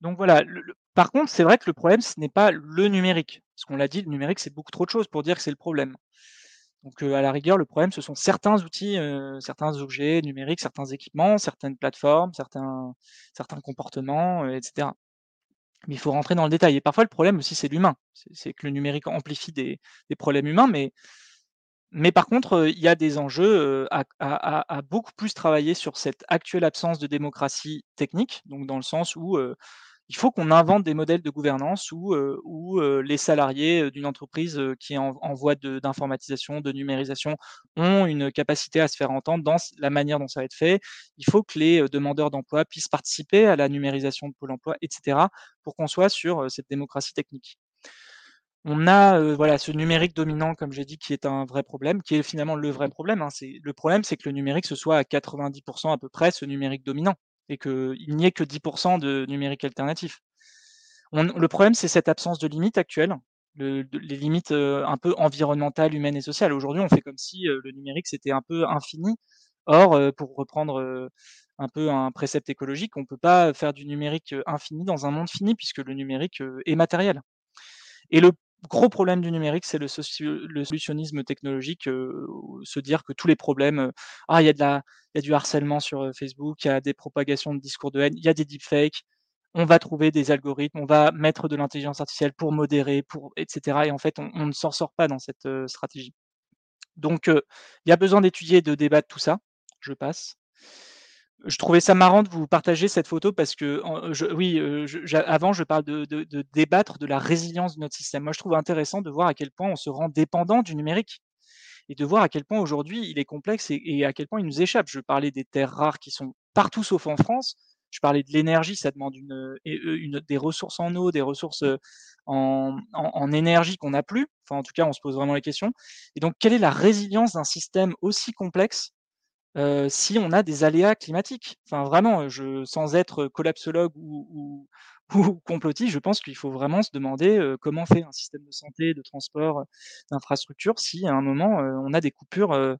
Donc voilà, par contre, c'est vrai que le problème, ce n'est pas le numérique. Parce qu'on l'a dit, le numérique, c'est beaucoup trop de choses pour dire que c'est le problème. Donc heu, à la rigueur, le problème, ce sont certains outils, heu, certains objets numériques, certains équipements, certaines plateformes, certains certains comportements, heu, et cetera. Mais il faut rentrer dans le détail et parfois le problème aussi c'est l'humain. C'est que le numérique amplifie des des problèmes humains, mais mais par contre, il y a des enjeux, à beaucoup plus travailler sur cette actuelle absence de démocratie technique. Donc dans le sens où, il faut qu'on invente des modèles de gouvernance où, heu où, heu, les salariés, heu, d'une entreprise, heu, qui est en en voie d'informatisation, de numérisation, ont une capacité à se faire entendre dans la manière dont ça va être fait. Il faut que les, heu, demandeurs d'emploi puissent participer à la numérisation de Pôle emploi et cetera, pour qu'on soit sur, cette démocratie technique. On a, heu, voilà, ce numérique dominant comme j'ai dit qui est un vrai problème, qui est finalement le vrai problème, hein. Le problème, c'est que le numérique, ce soit à 90% à peu près ce numérique dominant et qu'il n'y ait que 10% de numérique alternatif. Le problème, c'est cette absence de limites actuelle, le de les limites, heu, un peu environnementales, humaines et sociales. Aujourd'hui, on fait comme si, heu, le numérique, c'était un peu infini. Or, heu, pour reprendre, un peu un précepte écologique, on peut pas faire du numérique, infini dans un monde fini puisque le numérique, est matériel. Et le gros problème du numérique, c'est le solutionnisme technologique, se dire que tous les problèmes, ah il y a du harcèlement sur, Facebook, il y a des propagations de discours de haine, il y a des deepfakes. On va trouver des algorithmes, on va mettre de l'intelligence artificielle pour modérer, pour et cetera et en fait, on ne s'en sort pas dans cette, stratégie. Donc, il y a besoin d'étudier et de débattre tout ça. Je passe. Je trouvais ça marrant de vous partager cette photo parce qu'en je oui, j'a avant je parle de de de débattre de la résilience de notre système. Moi, je trouve intéressant de voir à quel point on se rend dépendant du numérique et de voir à quel point aujourd'hui il est complexe et à quel point il nous échappe. Je parlais des terres rares qui sont partout sauf en France. Je parlais de l'énergie, ça demande une, heu, une des ressources en eau, des ressources, en en en énergie qu'on n'a plus. Enfin, en tout cas, on se pose vraiment la question et donc quelle est la résilience d'un système aussi complexe heu, si on a des aléas climatiques. Enfin vraiment, je sans être collapsologue ou complotiste, je pense qu'il faut vraiment se demander, heu, comment fait un système de santé, de transport, d'infrastructure si à un moment, on a des coupures,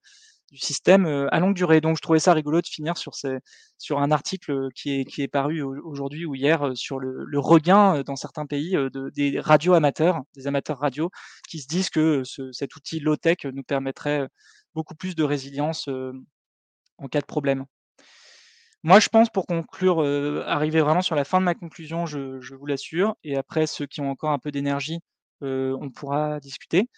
du système, à longue durée. Donc je trouvais ça rigolo de finir sur un article, qui est paru au aujourd'hui ou hier, sur le regain, dans certains pays, des radios amateurs, des amateurs radio qui se disent que, cet outil low tech nous permettrait, beaucoup plus de résilience, en cas de problème. Moi, je pense pour conclure, arriver vraiment sur la fin de ma conclusion, je vous l'assure et après ceux qui ont encore un peu d'énergie, on pourra discuter.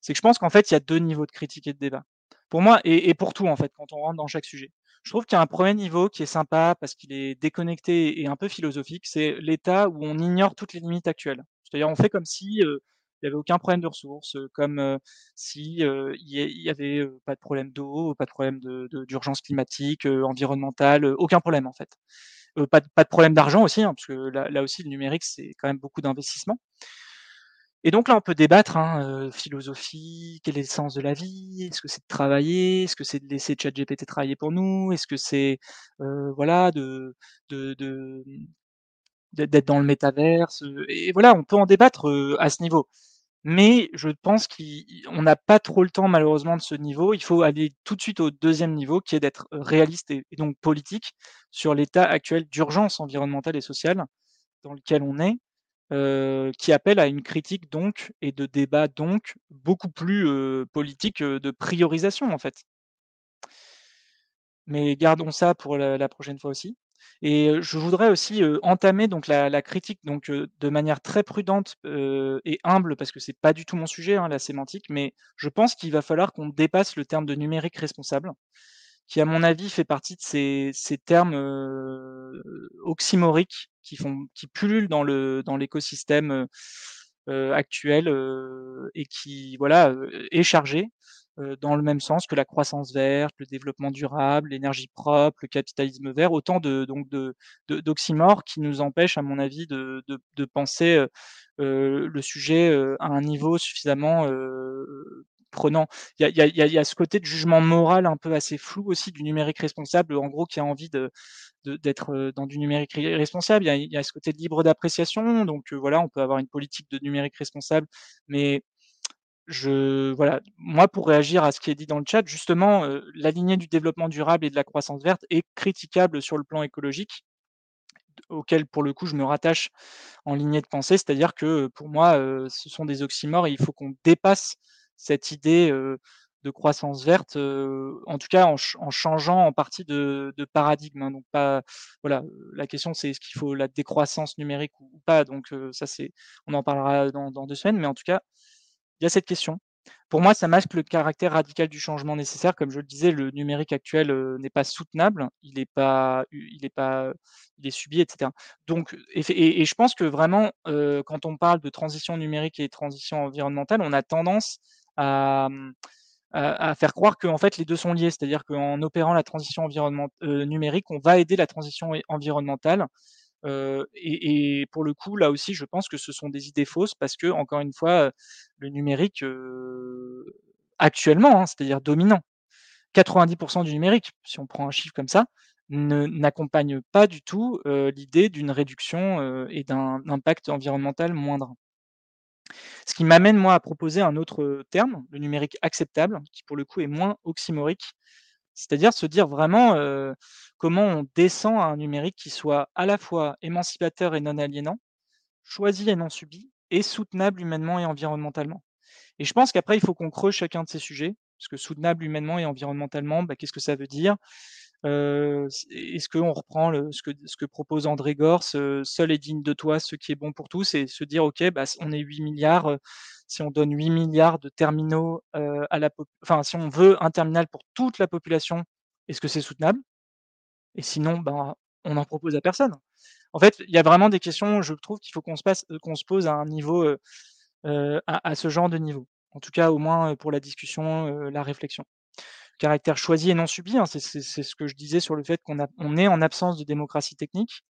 C'est que je pense qu'en fait, il y a 2 niveaux de critique et de débat. Pour moi et pour tout en fait, quand on rentre dans chaque sujet. Je trouve qu'il y a un premier niveau qui est sympa parce qu'il est déconnecté et un peu philosophique, c'est l'état où on ignore toutes les limites actuelles. C'est-à-dire on fait comme si, il y avait aucun problème de ressources, heu, comme, heu, si, heu, il il y avait, heu, pas de problème d'eau, pas de problème de de d'urgence climatique, environnementale, aucun problème en fait. Pas de pas de problème d'argent aussi, hein, parce que là là aussi le numérique, c'est quand même beaucoup d'investissement. Et donc là, on peut débattre, hein, philosophie, quel est le sens de la vie? Est-ce que c'est de travailler? Est-ce que c'est de laisser ChatGPT travailler pour nous? Est-ce que c'est, voilà, de de d'être dans le métaverse? Et voilà, on peut en débattre, à ce niveau. Mais je pense qu'il on n'a pas trop le temps malheureusement de ce niveau. Il faut aller tout de suite au deuxième niveau qui est d'être, réaliste et donc politique sur l'état actuel d'urgence environnementale et sociale dans lequel on est heu, qui appelle à une critique donc et de débat donc beaucoup plus, heu, politique, heu, de priorisation en fait. Mais gardons ça pour la prochaine fois aussi et je voudrais aussi, entamer donc la critique donc de manière très prudente, et humble parce que c'est pas du tout mon sujet, hein, la sémantique, mais je pense qu'il va falloir qu'on dépasse le terme de numérique responsable, qui à mon avis fait partie de ces ces termes, oxymoriques qui font qui pullulent dans le dans l'écosystème, actuel, et qui voilà, est chargé, dans le même sens que la croissance verte, le développement durable, l'énergie propre, le capitalisme vert, autant de donc de de d'oxymores qui nous empêchent à mon avis de de de penser, heu heu, le sujet, heu, à un niveau suffisamment, heu, prenant. Il y a y a y a ce côté de jugement moral un peu assez flou aussi du numérique responsable, en gros qui a envie de de d'être, heu, dans du numérique responsable. Il y a il y a ce côté libre d'appréciation donc voilà, on peut avoir une politique de numérique responsable mais je voilà, moi pour réagir à ce qui est dit dans le chat, justement, heu, la lignée du développement durable et de la croissance verte est critiquable sur le plan écologique, auquel pour le coup je me rattache en lignée de pensée. C'est-à-dire que, pour moi, heu, ce sont des oxymores et il faut qu'on dépasse cette idée, heu de croissance verte, en tout cas en ch en changeant en partie de paradigme, hein, donc pas voilà, la question c'est est-ce qu'il faut la décroissance numérique ou pas? Donc ça c'est on en parlera dans dans 2 semaines, mais en tout cas, il y a cette question. Pour moi, ça masque le caractère radical du changement nécessaire. Comme je le disais, le numérique actuel, n'est pas soutenable, il est pas il est pas il est subi et cetera. Donc et et je pense que vraiment, quand on parle de transition numérique et transition environnementale, on a tendance à, mmh, à faire croire qu'en fait les 2 sont liés. C'est-à-dire qu'en opérant la transition environnement numérique, on va aider la transition environnementale, heu et et pour le coup, là aussi, je pense que ce sont des idées fausses parce qu'encore une fois, le numérique, heu, actuellement, hein, c'est-à-dire dominant, 90% du numérique, si on prend un chiffre comme ça, ne n'accompagne pas du tout, heu, l'idée d'une réduction, et d'un impact environnemental moindre. Ce qui m'amène moi à proposer un autre, terme, le numérique acceptable, qui pour le coup est moins oxymorique. C'est-à-dire se dire vraiment, comment on descend à un numérique qui soit à la fois émancipateur et non aliénant, choisi et non subi et soutenable humainement et environnementalement. Et je pense qu'après il faut qu'on creuse chacun de ces sujets, parce que soutenable humainement et environnementalement, bah, qu'est-ce que ça veut dire? Est-ce qu'on reprend ce que propose André Gorz, heu: «Seul est digne de toi ce qui est bon pour tous» et se dire: «OK, bah, on est 8 000 000 heu, si on donne 8 000 000 de terminaux, à la enfin, si on veut un terminal pour toute la population, est-ce que c'est soutenable? Et sinon, ben, on n'en propose à personne». En fait, il y a vraiment des questions, je trouve qu'il faut qu'on se pose à un niveau, à ce genre de niveau. En tout cas, au moins, pour la discussion, la réflexion. Caractère choisi et non subi, hein, c'est ce que je disais sur le fait qu'on est en absence de démocratie technique.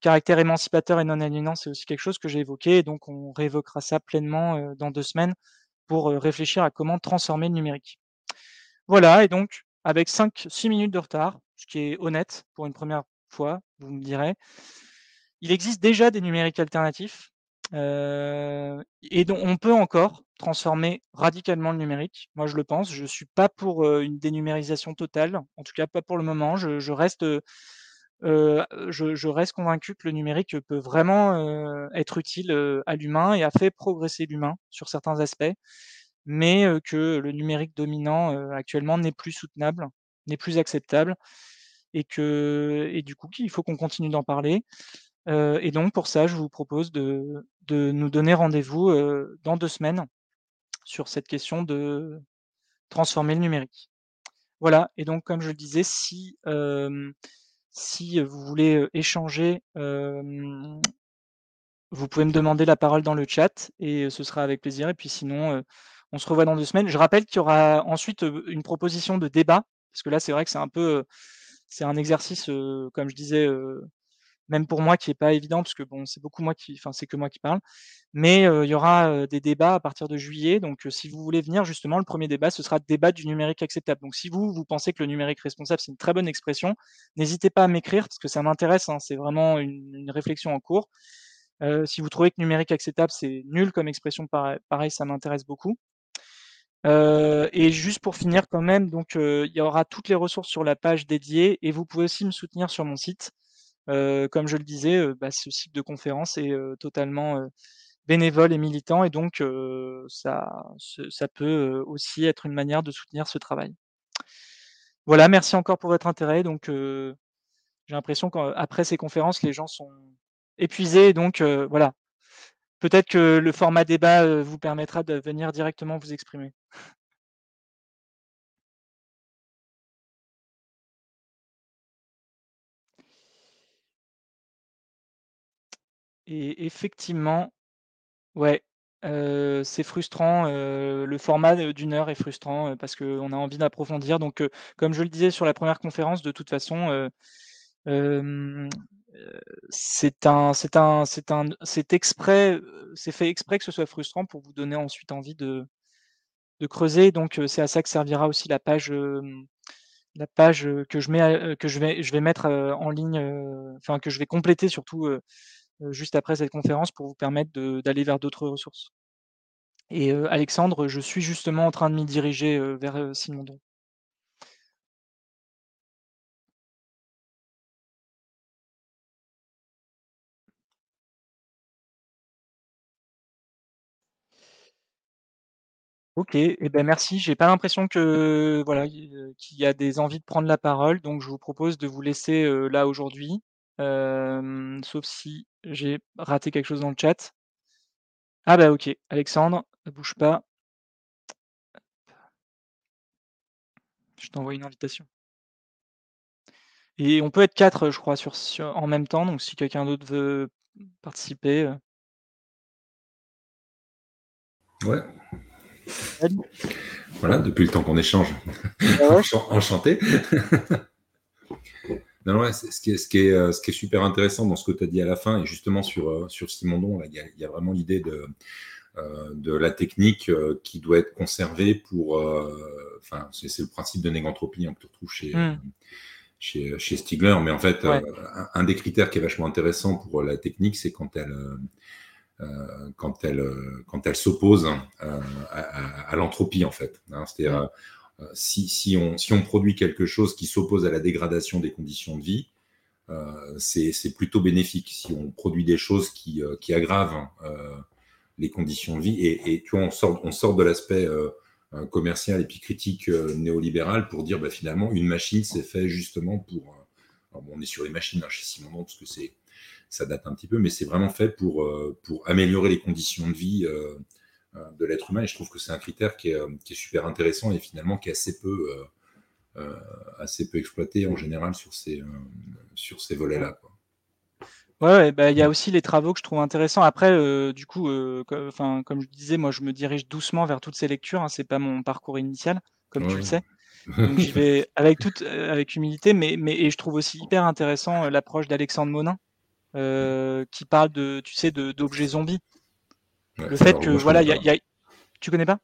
Caractère émancipateur et non aliénant, c'est aussi quelque chose que j'ai évoqué, donc on réévoquera ça pleinement, dans 2 semaines pour, réfléchir à comment transformer le numérique. Voilà et donc avec 5-6 minutes de retard, ce qui est honnête pour une 1re fois, vous me direz. Il existe déjà des numériques alternatifs, et dont on peut encore transformer radicalement le numérique. Moi, je le pense, je suis pas pour, une dénumérisation totale, en tout cas pas pour le moment. Je reste, je reste convaincu que le numérique peut vraiment, être utile, à l'humain et a fait progresser l'humain sur certains aspects, mais que le numérique dominant, actuellement n'est plus soutenable, n'est plus acceptable et que et du coup qu'il faut qu'on continue d'en parler. Et donc pour ça, je vous propose de de nous donner rendez-vous, dans 2 semaines sur cette question de transformer le numérique. Voilà et donc comme je le disais, si, si, vous voulez, échanger, vous pouvez me demander la parole dans le chat et ce sera avec plaisir et puis sinon, on se revoit dans 2 semaines. Je rappelle qu'il y aura ensuite, une proposition de débat, parce que là, c'est vrai que c'est un peu, c'est un exercice, comme je disais, même pour moi qui est pas évident parce que bon, c'est beaucoup moi qui enfin, c'est que moi qui parle. Mais il y aura, des débats à partir de juillet, donc si vous voulez venir justement, le 1er débat, ce sera débat du numérique acceptable. Donc si vous, vous pensez que le numérique responsable, c'est une très bonne expression, n'hésitez pas à m'écrire parce que ça m'intéresse, hein, c'est vraiment une réflexion en cours. Si vous trouvez que numérique acceptable, c'est nul comme expression, pareil ça m'intéresse beaucoup. Et juste pour finir quand même, donc il y aura toutes les ressources sur la page dédiée et vous pouvez aussi me soutenir sur mon site. Comme je le disais, bah, ce cycle de conférence est, totalement, bénévole et militant et donc ça ça peut, aussi être une manière de soutenir ce travail. Voilà, merci encore pour votre intérêt donc j'ai l'impression qu'après ces conférences, les gens sont épuisés donc voilà. Peut-être que le format débat, vous permettra de venir directement vous exprimer. Et effectivement, ouais, c'est frustrant, le format, d'1 heure est frustrant, parce qu'on a envie d'approfondir. Donc comme je le disais sur la 1re conférence, de toute façon, c'est un c'est un c'est un c'est exprès, c'est fait exprès que ce soit frustrant pour vous donner ensuite envie de creuser. Donc c'est à ça que servira aussi la page, la page, que je mets que je vais je vais mettre, en ligne, enfin que je vais compléter surtout, juste après cette conférence pour vous permettre d'aller vers d'autres ressources. Et Alexandre, je suis justement en train de m'y diriger, vers, Simondon. OK et ben merci. J'ai pas l'impression que voilà, qu'il y a des envies de prendre la parole, donc je vous propose de vous laisser, là aujourd'hui, sauf si j'ai raté quelque chose dans le chat. Ah bah OK, Alexandre, bouge pas. Je t'envoie une invitation. Et on peut être 4, je crois, sur sur en même temps, donc si quelqu'un d'autre veut participer, heu. Ouais. Salut. Voilà, depuis le temps qu'on échange. Ouais. Enchanté. Non, ouais, ce qui est ce qui est, heu, ce qui est super intéressant dans ce que tu as dit à la fin et justement sur, heu, sur Simondon, il y y a vraiment l'idée de, heu, de la technique, qui doit être conservée pour, enfin, c'est le principe de négantropie, hein, que tu retrouves chez, Mmh. chez, chez Stigler. Mais en fait, Ouais. un un des critères qui est vachement intéressant pour la technique, c'est quand elle, quand elle, quand elle s'oppose, heu, à à à l'entropie, en fait, hein. C'est-à-dire, heu, si si on produit quelque chose qui s'oppose à la dégradation des conditions de vie, heu, c'est plutôt bénéfique. Si on produit des choses qui, qui aggravent, les conditions de vie et et tu vois, on sort de l'aspect, commercial et puis critique, heu, néolibérale pour dire, bah, finalement, une machine, c'est fait justement pour, on est sur les machines, hein, chez Simondon, parce que ça date un petit peu, mais c'est vraiment fait pour, améliorer les conditions de vie, de l'être humain et je trouve que c'est un critère qui est, qui est super intéressant et finalement qui est assez peu, heu, assez peu exploité en général sur ces, sur ces volets-là. Ouais, ouais, bah, il y a aussi les travaux que je trouve intéressants. Après, du coup, co comme je disais, moi, je me dirige doucement vers toutes ces lectures, hein. C'est pas mon parcours initial, comme tu le sais. Donc j'y vais avec toute, avec humilité, mais mais et je trouve aussi hyper intéressant, l'approche d'Alexandre Monin, qui parle de tu sais, de d'objets zombies. Ouais, Le fait alors que moi, voilà, il y a y tu connais pas?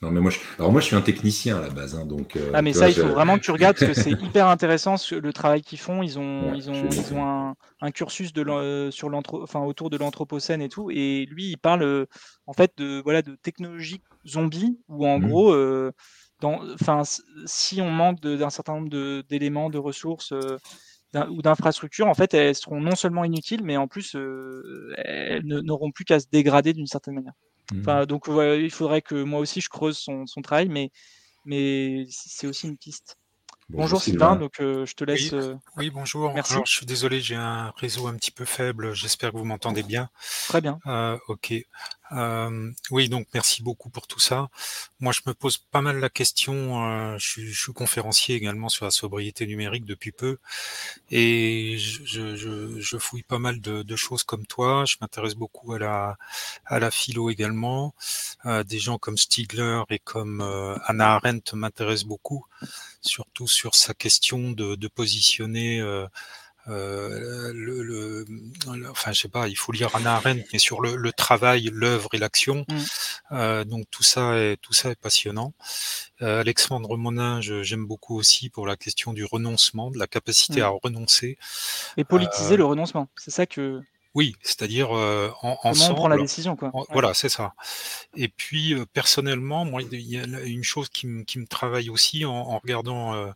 Non, mais moi, je alors moi, je suis un technicien à la base, hein, donc Ah heu, mais vois, ça, il faut je vraiment que tu regardes parce que c'est hyper intéressant ce le travail qu'ils font. Ils ont ouais, ils ont ils ont un un cursus de sur l'anthro enfin, autour de l'anthropocène et tout et lui, il parle, heu, en fait, de voilà, de technologies zombies où en mmh. gros, dans enfin, si on manque d'un certain nombre d'éléments, de ressources, ou d'infrastructures, en fait, elles seront non seulement inutiles, mais en plus, heu, elles ne n'auront plus qu'à se dégrader d'une certaine manière. Mmh. Enfin, donc ouais, il faudrait que moi aussi je creuse son son travail, mais mais c'est aussi une piste. Bonjour Bonjour Sylvain, donc heu, je te laisse, Oui, oui, bonjour. merci. Alors, je suis désolé, j'ai un réseau un petit peu faible. J'espère que vous m'entendez bien. Très bien. OK. Hem, oui, donc merci beaucoup pour tout ça. Moi, je me pose pas mal la question, heu, je suis je suis conférencier également sur la sobriété numérique depuis peu et je je je fouille pas mal de de choses comme toi. Je m'intéresse beaucoup à la à la philo également. Heu, des gens comme Stigler et comme, heu, Hannah Arendt m'intéressent beaucoup, surtout sur sa question de de positionner, heu, le le, enfin, je sais pas, il faut lire Hannah Arendt, mais sur le le travail, l'œuvre et l'action. Mmh. Heu, donc tout ça est tout ça est passionnant. Heu, Alexandre Monin, je j'aime beaucoup aussi pour la question du renoncement, de la capacité Mmh. à renoncer. Et politiser Heu, le renoncement, c'est ça que oui, c'est-à-dire, heu, en comment on prend la ensemble, décision, quoi? en Ouais. voilà, c'est ça. Et puis, heu, personnellement, moi, il y a une chose qui me travaille aussi en en regardant, heu,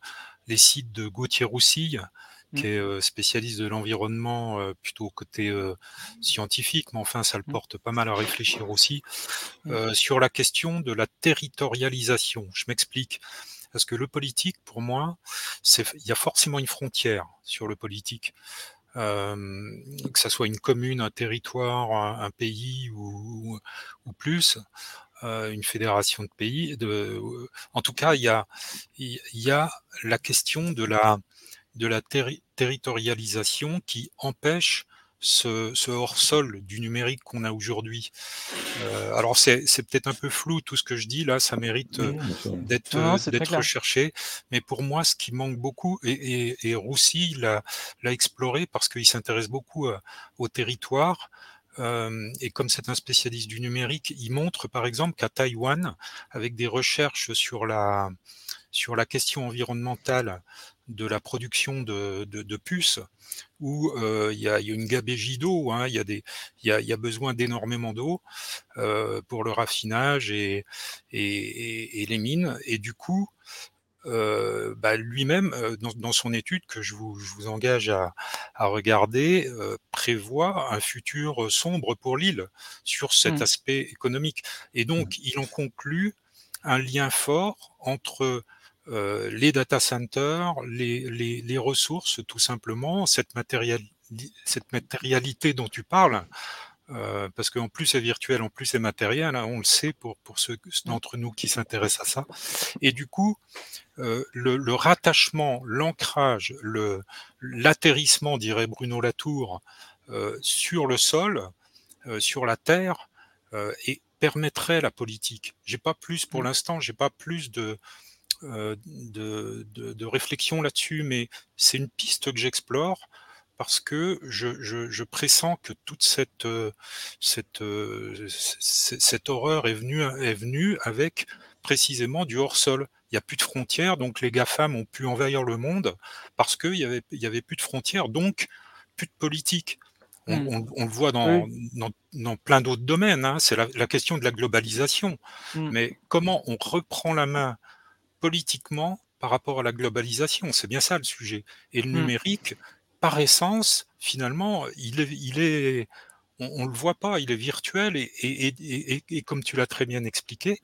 les sites de Gauthier Roussille. Qui est, heu, spécialiste de l'environnement, plutôt côté, scientifique, mais enfin ça le Mmh. porte pas mal à réfléchir aussi, Mmh. sur la question de la territorialisation. Je m'explique. Parce que le politique, pour moi, c'est il y a forcément une frontière sur le politique. Hem, que ça soit une commune, un territoire, un un pays ou ou plus, heu, une fédération de pays, de en tout cas, il y a il y a la question de la de la terri territorialisation qui empêche ce ce hors-sol du numérique qu'on a aujourd'hui. Heu, alors c'est c'est peut-être un peu flou tout ce que je dis là, ça mérite, sûr. d'être, clair. recherché. Mais pour moi, ce qui manque beaucoup et et et Roussy l'a exploré parce qu'il s'intéresse beaucoup, au territoire, et comme c'est un spécialiste du numérique, il montre par exemple qu'à Taïwan, avec des recherches sur la sur la question environnementale de la production de de de puces où, heu, il y a il y a une gabegie d'eau, hein, il y y a y a besoin d'énormément d'eau, heu, pour le raffinage et et et et les mines et du coup, heu, bah, lui-même, dans dans son étude que je vous je vous engage à à regarder, prévoit un futur, sombre pour l'île sur cet Mmh. aspect économique et Mmh. donc il en conclut un lien fort entre euh, les data centers, les, les, les, ressources, tout simplement, cette, matériel, cette matérialité dont tu parles, euh, parce qu'en plus c'est virtuel, en plus c'est matériel, hein, on le sait pour, pour ceux d'entre nous qui s'intéressent à ça. Et du coup, euh, le, le, rattachement, l'ancrage, l'atterrissement, dirait Bruno Latour, euh, sur le sol, euh, sur la terre, euh, et permettrait la politique. J'ai pas plus pour mmh. l'instant, j'ai pas plus de, de, de, de réflexion là-dessus, mais c'est une piste que j'explore parce que je, je, je, pressens que toute cette, cette, cette horreur est venue, est venue avec précisément du hors-sol. Il n'y a plus de frontières, donc les GAFAM ont pu envahir le monde parce qu'il n'y avait, y avait plus de frontières, donc plus de politique. On, mmh. on, on le voit dans, oui. dans, dans, plein d'autres domaines, hein. c'est la, la, question de la globalisation. Mmh. Mais comment on reprend la main politiquement par rapport à la globalisation C'est bien ça le sujet. Et le mmh. numérique, par essence, finalement, il est, il est on ne le voit pas, il est virtuel et, et, et, et comme tu l'as très bien expliqué,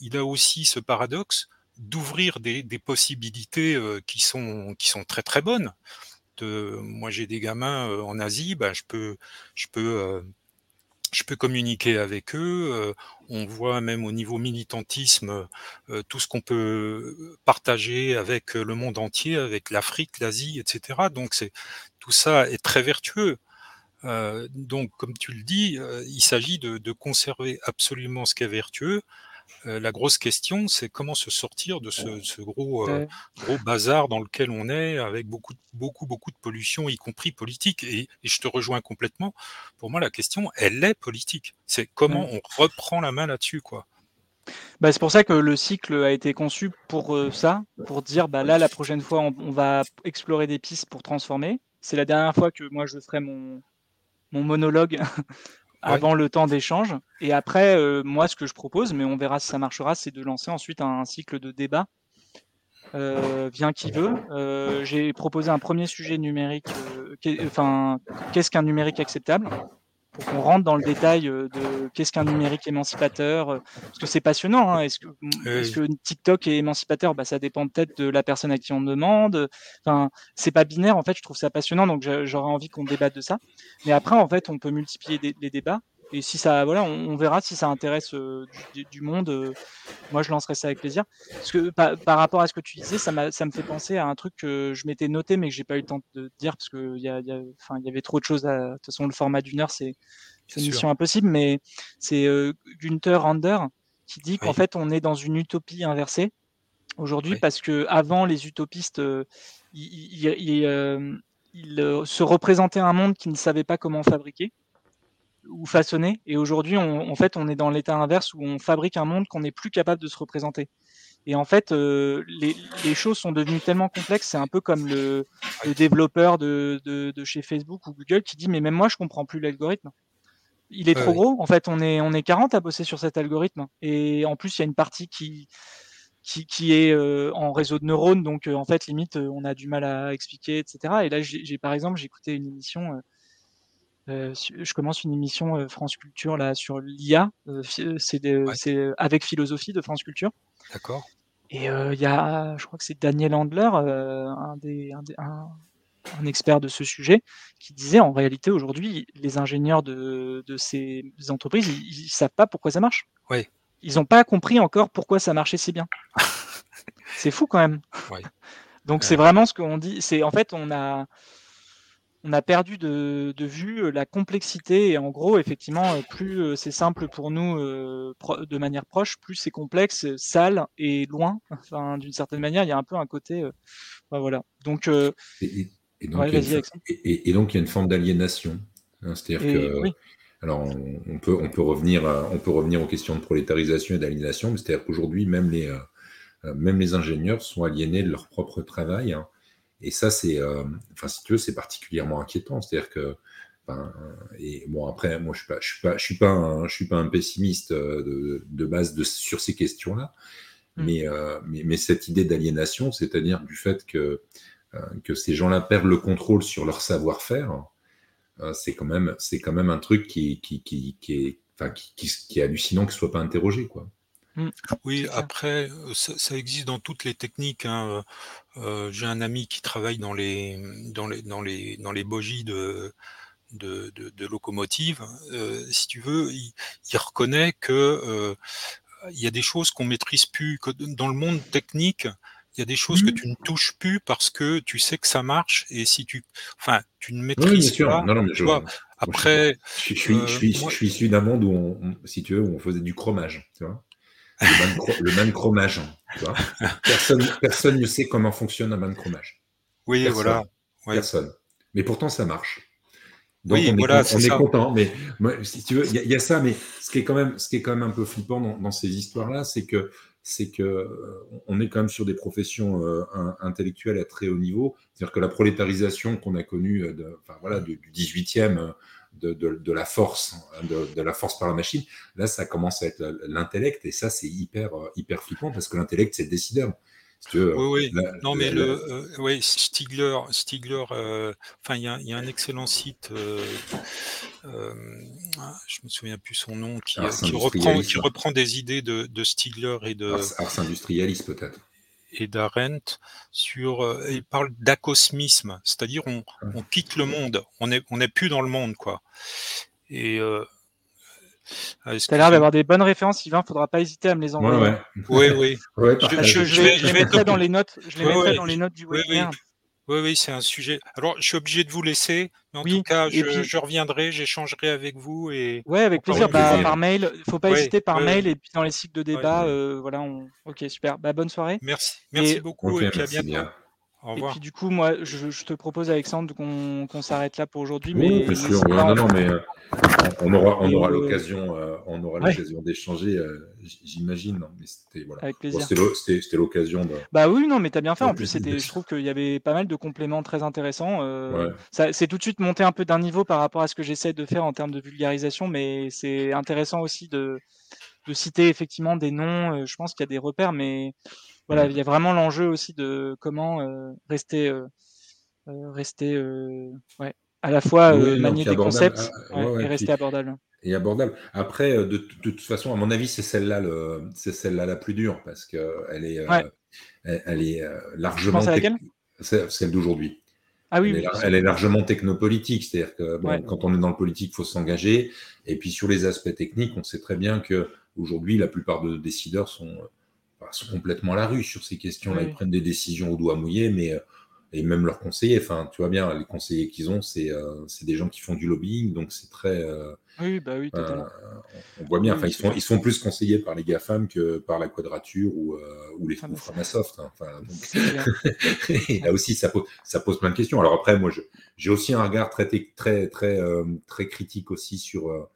il a aussi ce paradoxe d'ouvrir des, des, possibilités euh, qui, sont, qui sont très très bonnes. De, moi j'ai des gamins euh, en Asie, ben, je peux, je peux euh, je peux communiquer avec eux. on voit même au niveau militantisme tout ce qu'on peut partager avec le monde entier, avec l'Afrique, l'Asie, etc. Donc c'est tout ça est très vertueux. donc, comme tu le dis, il s'agit de, de, conserver absolument ce qui est vertueux, euh, la grosse question, c'est comment se sortir de ce, ce gros, euh, gros bazar dans lequel on est, avec beaucoup, beaucoup, beaucoup de pollution, y compris politique. Et, et, je te rejoins complètement. Pour moi, la question, elle est politique. C'est comment on reprend la main là-dessus, quoi. Bah, c'est pour ça que le cycle a été conçu pour euh, ça, pour dire bah là la prochaine fois on, on, va explorer des pistes pour transformer. C'est la dernière fois que moi je ferai mon, mon monologue avant le temps d'échange. Et après, euh, moi, ce que je propose, mais on verra si ça marchera, c'est de lancer ensuite un, un cycle de débat. Euh, vient qui veut. Euh, J'ai proposé un premier sujet numérique. Euh, enfin, qu'est-ce qu'un numérique acceptable? Pour qu'on rentre dans le détail euh, de qu'est-ce qu'un numérique émancipateur, euh, parce que c'est passionnant. Hein. Est-ce que, est que TikTok est émancipateur? Bah, Ça dépend peut-être de la personne à qui on demande. Enfin, c'est pas binaire, en fait, je trouve ça passionnant, donc j'aurais envie qu'on débatte de ça. Mais après, en fait, on peut multiplier les débats. Et si ça, voilà, on, on verra si ça intéresse euh, du, du, monde. Euh, moi, je lancerai ça avec plaisir. Parce que par, par rapport à ce que tu disais, ça, ça me fait penser à un truc que je m'étais noté, mais que j'ai pas eu le temps de dire parce que y, a, y, a, enfin, il y avait trop de choses. À, de toute façon, le format d'une heure, c'est une mission impossible. Mais c'est euh, Gunther Rander qui dit qu'en oui. fait, on est dans une utopie inversée aujourd'hui oui. parce que avant, les utopistes, ils, ils, euh, ils se représentaient un monde qu'ils ne savaient pas comment fabriquer ou façonner. Et aujourd'hui, en fait, on est dans l'état inverse où on fabrique un monde qu'on n'est plus capable de se représenter. Et en fait, euh, les, les, choses sont devenues tellement complexes. C'est un peu comme le, le développeur de, de, de, chez Facebook ou Google qui dit mais même moi je comprends plus l'algorithme. Il est ouais, trop oui. gros. En fait, on est on est 40 à bosser sur cet algorithme. Et en plus, il y a une partie qui qui, qui est euh, en réseau de neurones. Donc euh, en fait, limite, on a du mal à expliquer, etc. Et là, j'ai par exemple, j'ai écouté une émission. Euh, je commence une émission euh, France Culture là sur l'IA. Euh, c'est ouais. avec philosophie de France Culture. D'accord. Et il y a, je crois que c'est Daniel Handler, un, des, un, des, un, un, expert de ce sujet, qui disait en réalité aujourd'hui, les ingénieurs de, de ces entreprises, ils, ne savent pas pourquoi ça marche. Oui. Ils n'ont pas compris encore pourquoi ça marchait si bien. c'est fou quand même. Donc c'est vraiment ce qu'on dit. C'est en fait on a on a perdu de, de, vue la complexité et en gros effectivement plus c'est simple pour nous de manière proche plus c'est complexe sale et loin. Enfin d'une certaine manière il y a un peu un côté ben voilà. Donc et, et, donc, ouais, il y a et, et, donc il y a une forme d'aliénation hein, c'est-à-dire que oui. alors on, on, peut on peut revenir à, on peut revenir aux questions de prolétarisation et d'aliénation mais c'est-à-dire qu'aujourd'hui même les euh, même les ingénieurs sont aliénés de leur propre travail hein, et ça, c'est, euh, enfin, si tu veux, c'est particulièrement inquiétant. C'est-à-dire que, ben, et bon, après, moi, je suis pas, je suis pas, je suis pas, un, je suis pas un pessimiste euh, de, de base de, sur ces questions-là. Mmh. Mais, euh, mais, mais, cette idée d'aliénation, c'est-à-dire du fait que, euh, que ces gens-là perdent le contrôle sur leur savoir-faire, euh, c'est quand même, c'est quand même un truc qui, qui, qui, qui est, enfin, qui, est hallucinant que ce soit pas interrogé, quoi. Mmh. Oui, après, ça ça existe dans toutes les techniques, hein, j'ai un ami qui travaille dans les, dans les dans les dans les bogies de de de de locomotives, heu, si tu veux, il il reconnaît que, il y a des choses qu'on maîtrise plus, que dans le monde technique, il y a des choses que Mmh. tu ne touches plus parce que tu sais que ça marche et si tu enfin, tu ne Oui, bien maîtrises sûr. pas, Non, non, mais tu je vois? moi, je suis Après, je suis je suis je moi suis issu d'un monde où on on si tu veux, où on faisait du chromage, tu vois? Le manchromage, tu vois? Personne personne ne sait comment fonctionne un manchromage. oui, voilà, Personne. Mais pourtant ça marche. Donc Oui, on est voilà, on est content, mais si tu veux, il y a il y a ça, mais ce qui est quand même ce qui est quand même un peu flippant dans dans ces histoires-là, c'est que c'est que, on est quand même sur des professions, in intellectuelles à très haut niveau. C'est-à-dire que la prolétarisation qu'on a connue, de enfin voilà, du du 18e, heu, de de de la force, hein, de de la force par la machine, là, ça commence à être l'intellect et ça, c'est hyper, heu, hyper flippant parce que l'intellect, c'est le décideur. Si tu veux, Oui, oui. la Non, mais la le, heu, oui, Stigler Stigler, enfin, il y a il y a un excellent site, heu, hem, ah, je me souviens plus son nom, qui, reprend qui reprend des idées de de Stigler et de Ars Ars Industrialis peut-être. Et d'Arendt sur, heu, il parle d'acosmisme, c'est-à-dire on on quitte le monde, on n'est on n'est plus dans le monde, quoi. Et ah, Tu as l'air d'avoir des bonnes références, Sylvain, faudra pas hésiter à me les envoyer. Oui, oui. Je les mettrai dans les notes je les mettrai dans les notes du webinaire. Oui, oui, c'est un sujet alors je suis obligé de vous laisser, mais en tout Oui cas, je puis je reviendrai, j'échangerai avec vous et ouais, avec plaisir, bah, par mail, faut pas oui, hésiter par oui, oui, mail et puis dans les cycles de oui. débat, heu, voilà, on OK, super. Bah, bonne soirée Merci merci et beaucoup et puis à bientôt. bien. Au et puis du coup, moi, je je te propose, Alexandre, qu'on qu'on s'arrête là pour aujourd'hui, Oui, mais bien sûr. Ouais, non, non, mais heu, on aura on aura l'occasion, on aura ouais, l'occasion d'échanger, j'imagine. Non, mais c'était voilà. avec plaisir. c'était l'o c'était c'était l'occasion de Bah, oui, non, mais tu as bien fait. En plus, c'était je trouve qu'il y avait pas mal de compléments très intéressants, ouais. ça c'est tout de suite monté un peu d'un niveau par rapport à ce que j'essaie de faire en termes de vulgarisation, mais c'est intéressant aussi de de citer effectivement des noms, je pense qu'il y a des repères, mais voilà, il y a vraiment l'enjeu aussi de comment, heu, rester, heu heu, rester, ouais, à la fois, Oui, manier des concepts, ouais, ouais et rester puis abordable. et abordable. Après, de toute façon, à mon avis, c'est celle-là le c'est celle-là la plus dure parce qu'elle est, Ouais, heu, elle elle est, largement à tech laquelle? ce celle d'aujourd'hui. Ah oui, Elle est oui, c'est elle est largement technopolitique, c'est-à-dire que Ouais, quand on est dans le politique, il faut s'engager et puis sur les aspects techniques, on sait très bien qu'aujourd'hui, la plupart de décideurs sont, sont complètement à la rue sur ces oui, questions-là. Ils prennent des décisions au doigt mouillé, mais, heu et même leurs conseillers, enfin, tu vois bien, les conseillers qu'ils ont, c'est, c'est des gens qui font du lobbying, donc c'est très, heu Oui, bah, oui, on voit bien, enfin, oui, ils sont ils sont plus conseillés par les GAFAM que par la Quadrature ou, ou les Ah ou bah, Framasoft, hein, enfin, donc et là aussi, ça pose ça pose plein de questions. Alors après, moi, je j'ai aussi un regard très très très, très critique aussi sur,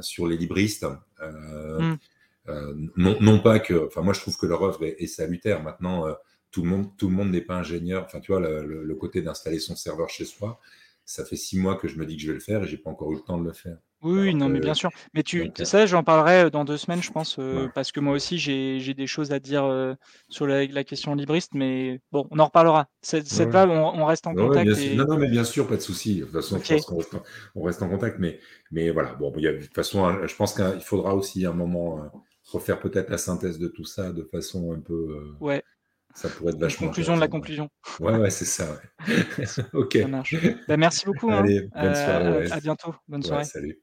sur les libristes. Heu, non non pas que enfin, moi, je trouve que leur œuvre est est salutaire. Maintenant, heu, tout le monde tout le monde n'est pas ingénieur. Enfin, tu vois, le le le côté d'installer son serveur chez soi, ça fait 6 mois que je me dis que je vais le faire et j'ai pas encore eu le temps de le faire. Oui, Alors non, mais bien sûr. Mais tu donc, heu, sais, j'en parlerai, dans 2 semaines, je pense, parce que moi aussi j'ai des choses à dire, sur la la question libriste, mais bon, on en reparlera. Cette cette ouais. là, on on reste en Ouais, contact. Non, non, mais bien sûr, pas de souci. De toute façon, je OK, pense qu'on reste en on reste en contact, mais mais voilà, bon, il y a de toute façon, je pense qu'il faudra aussi un moment, refaire peut-être la synthèse de tout ça de façon un peu, heu, ouais, ça pourrait être une vachement conclusion de la conclusion. Ouais, ouais, c'est ça, ouais. OK. ça marche. Bah, merci beaucoup, hein, Allez, bonne soirée, à ouais. à bientôt. Bonne Ouais, soirée. salut.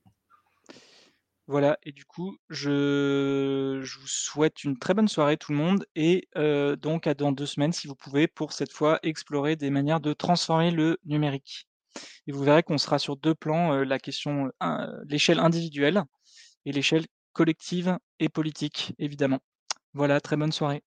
Voilà et du coup, je je vous souhaite une très bonne soirée tout le monde et heu, donc à dans 2 semaines si vous pouvez pour cette fois explorer des manières de transformer le numérique et vous verrez qu'on sera sur 2 plans, la question, l'échelle individuelle et l'échelle collective et politique évidemment. Voilà, très bonne soirée.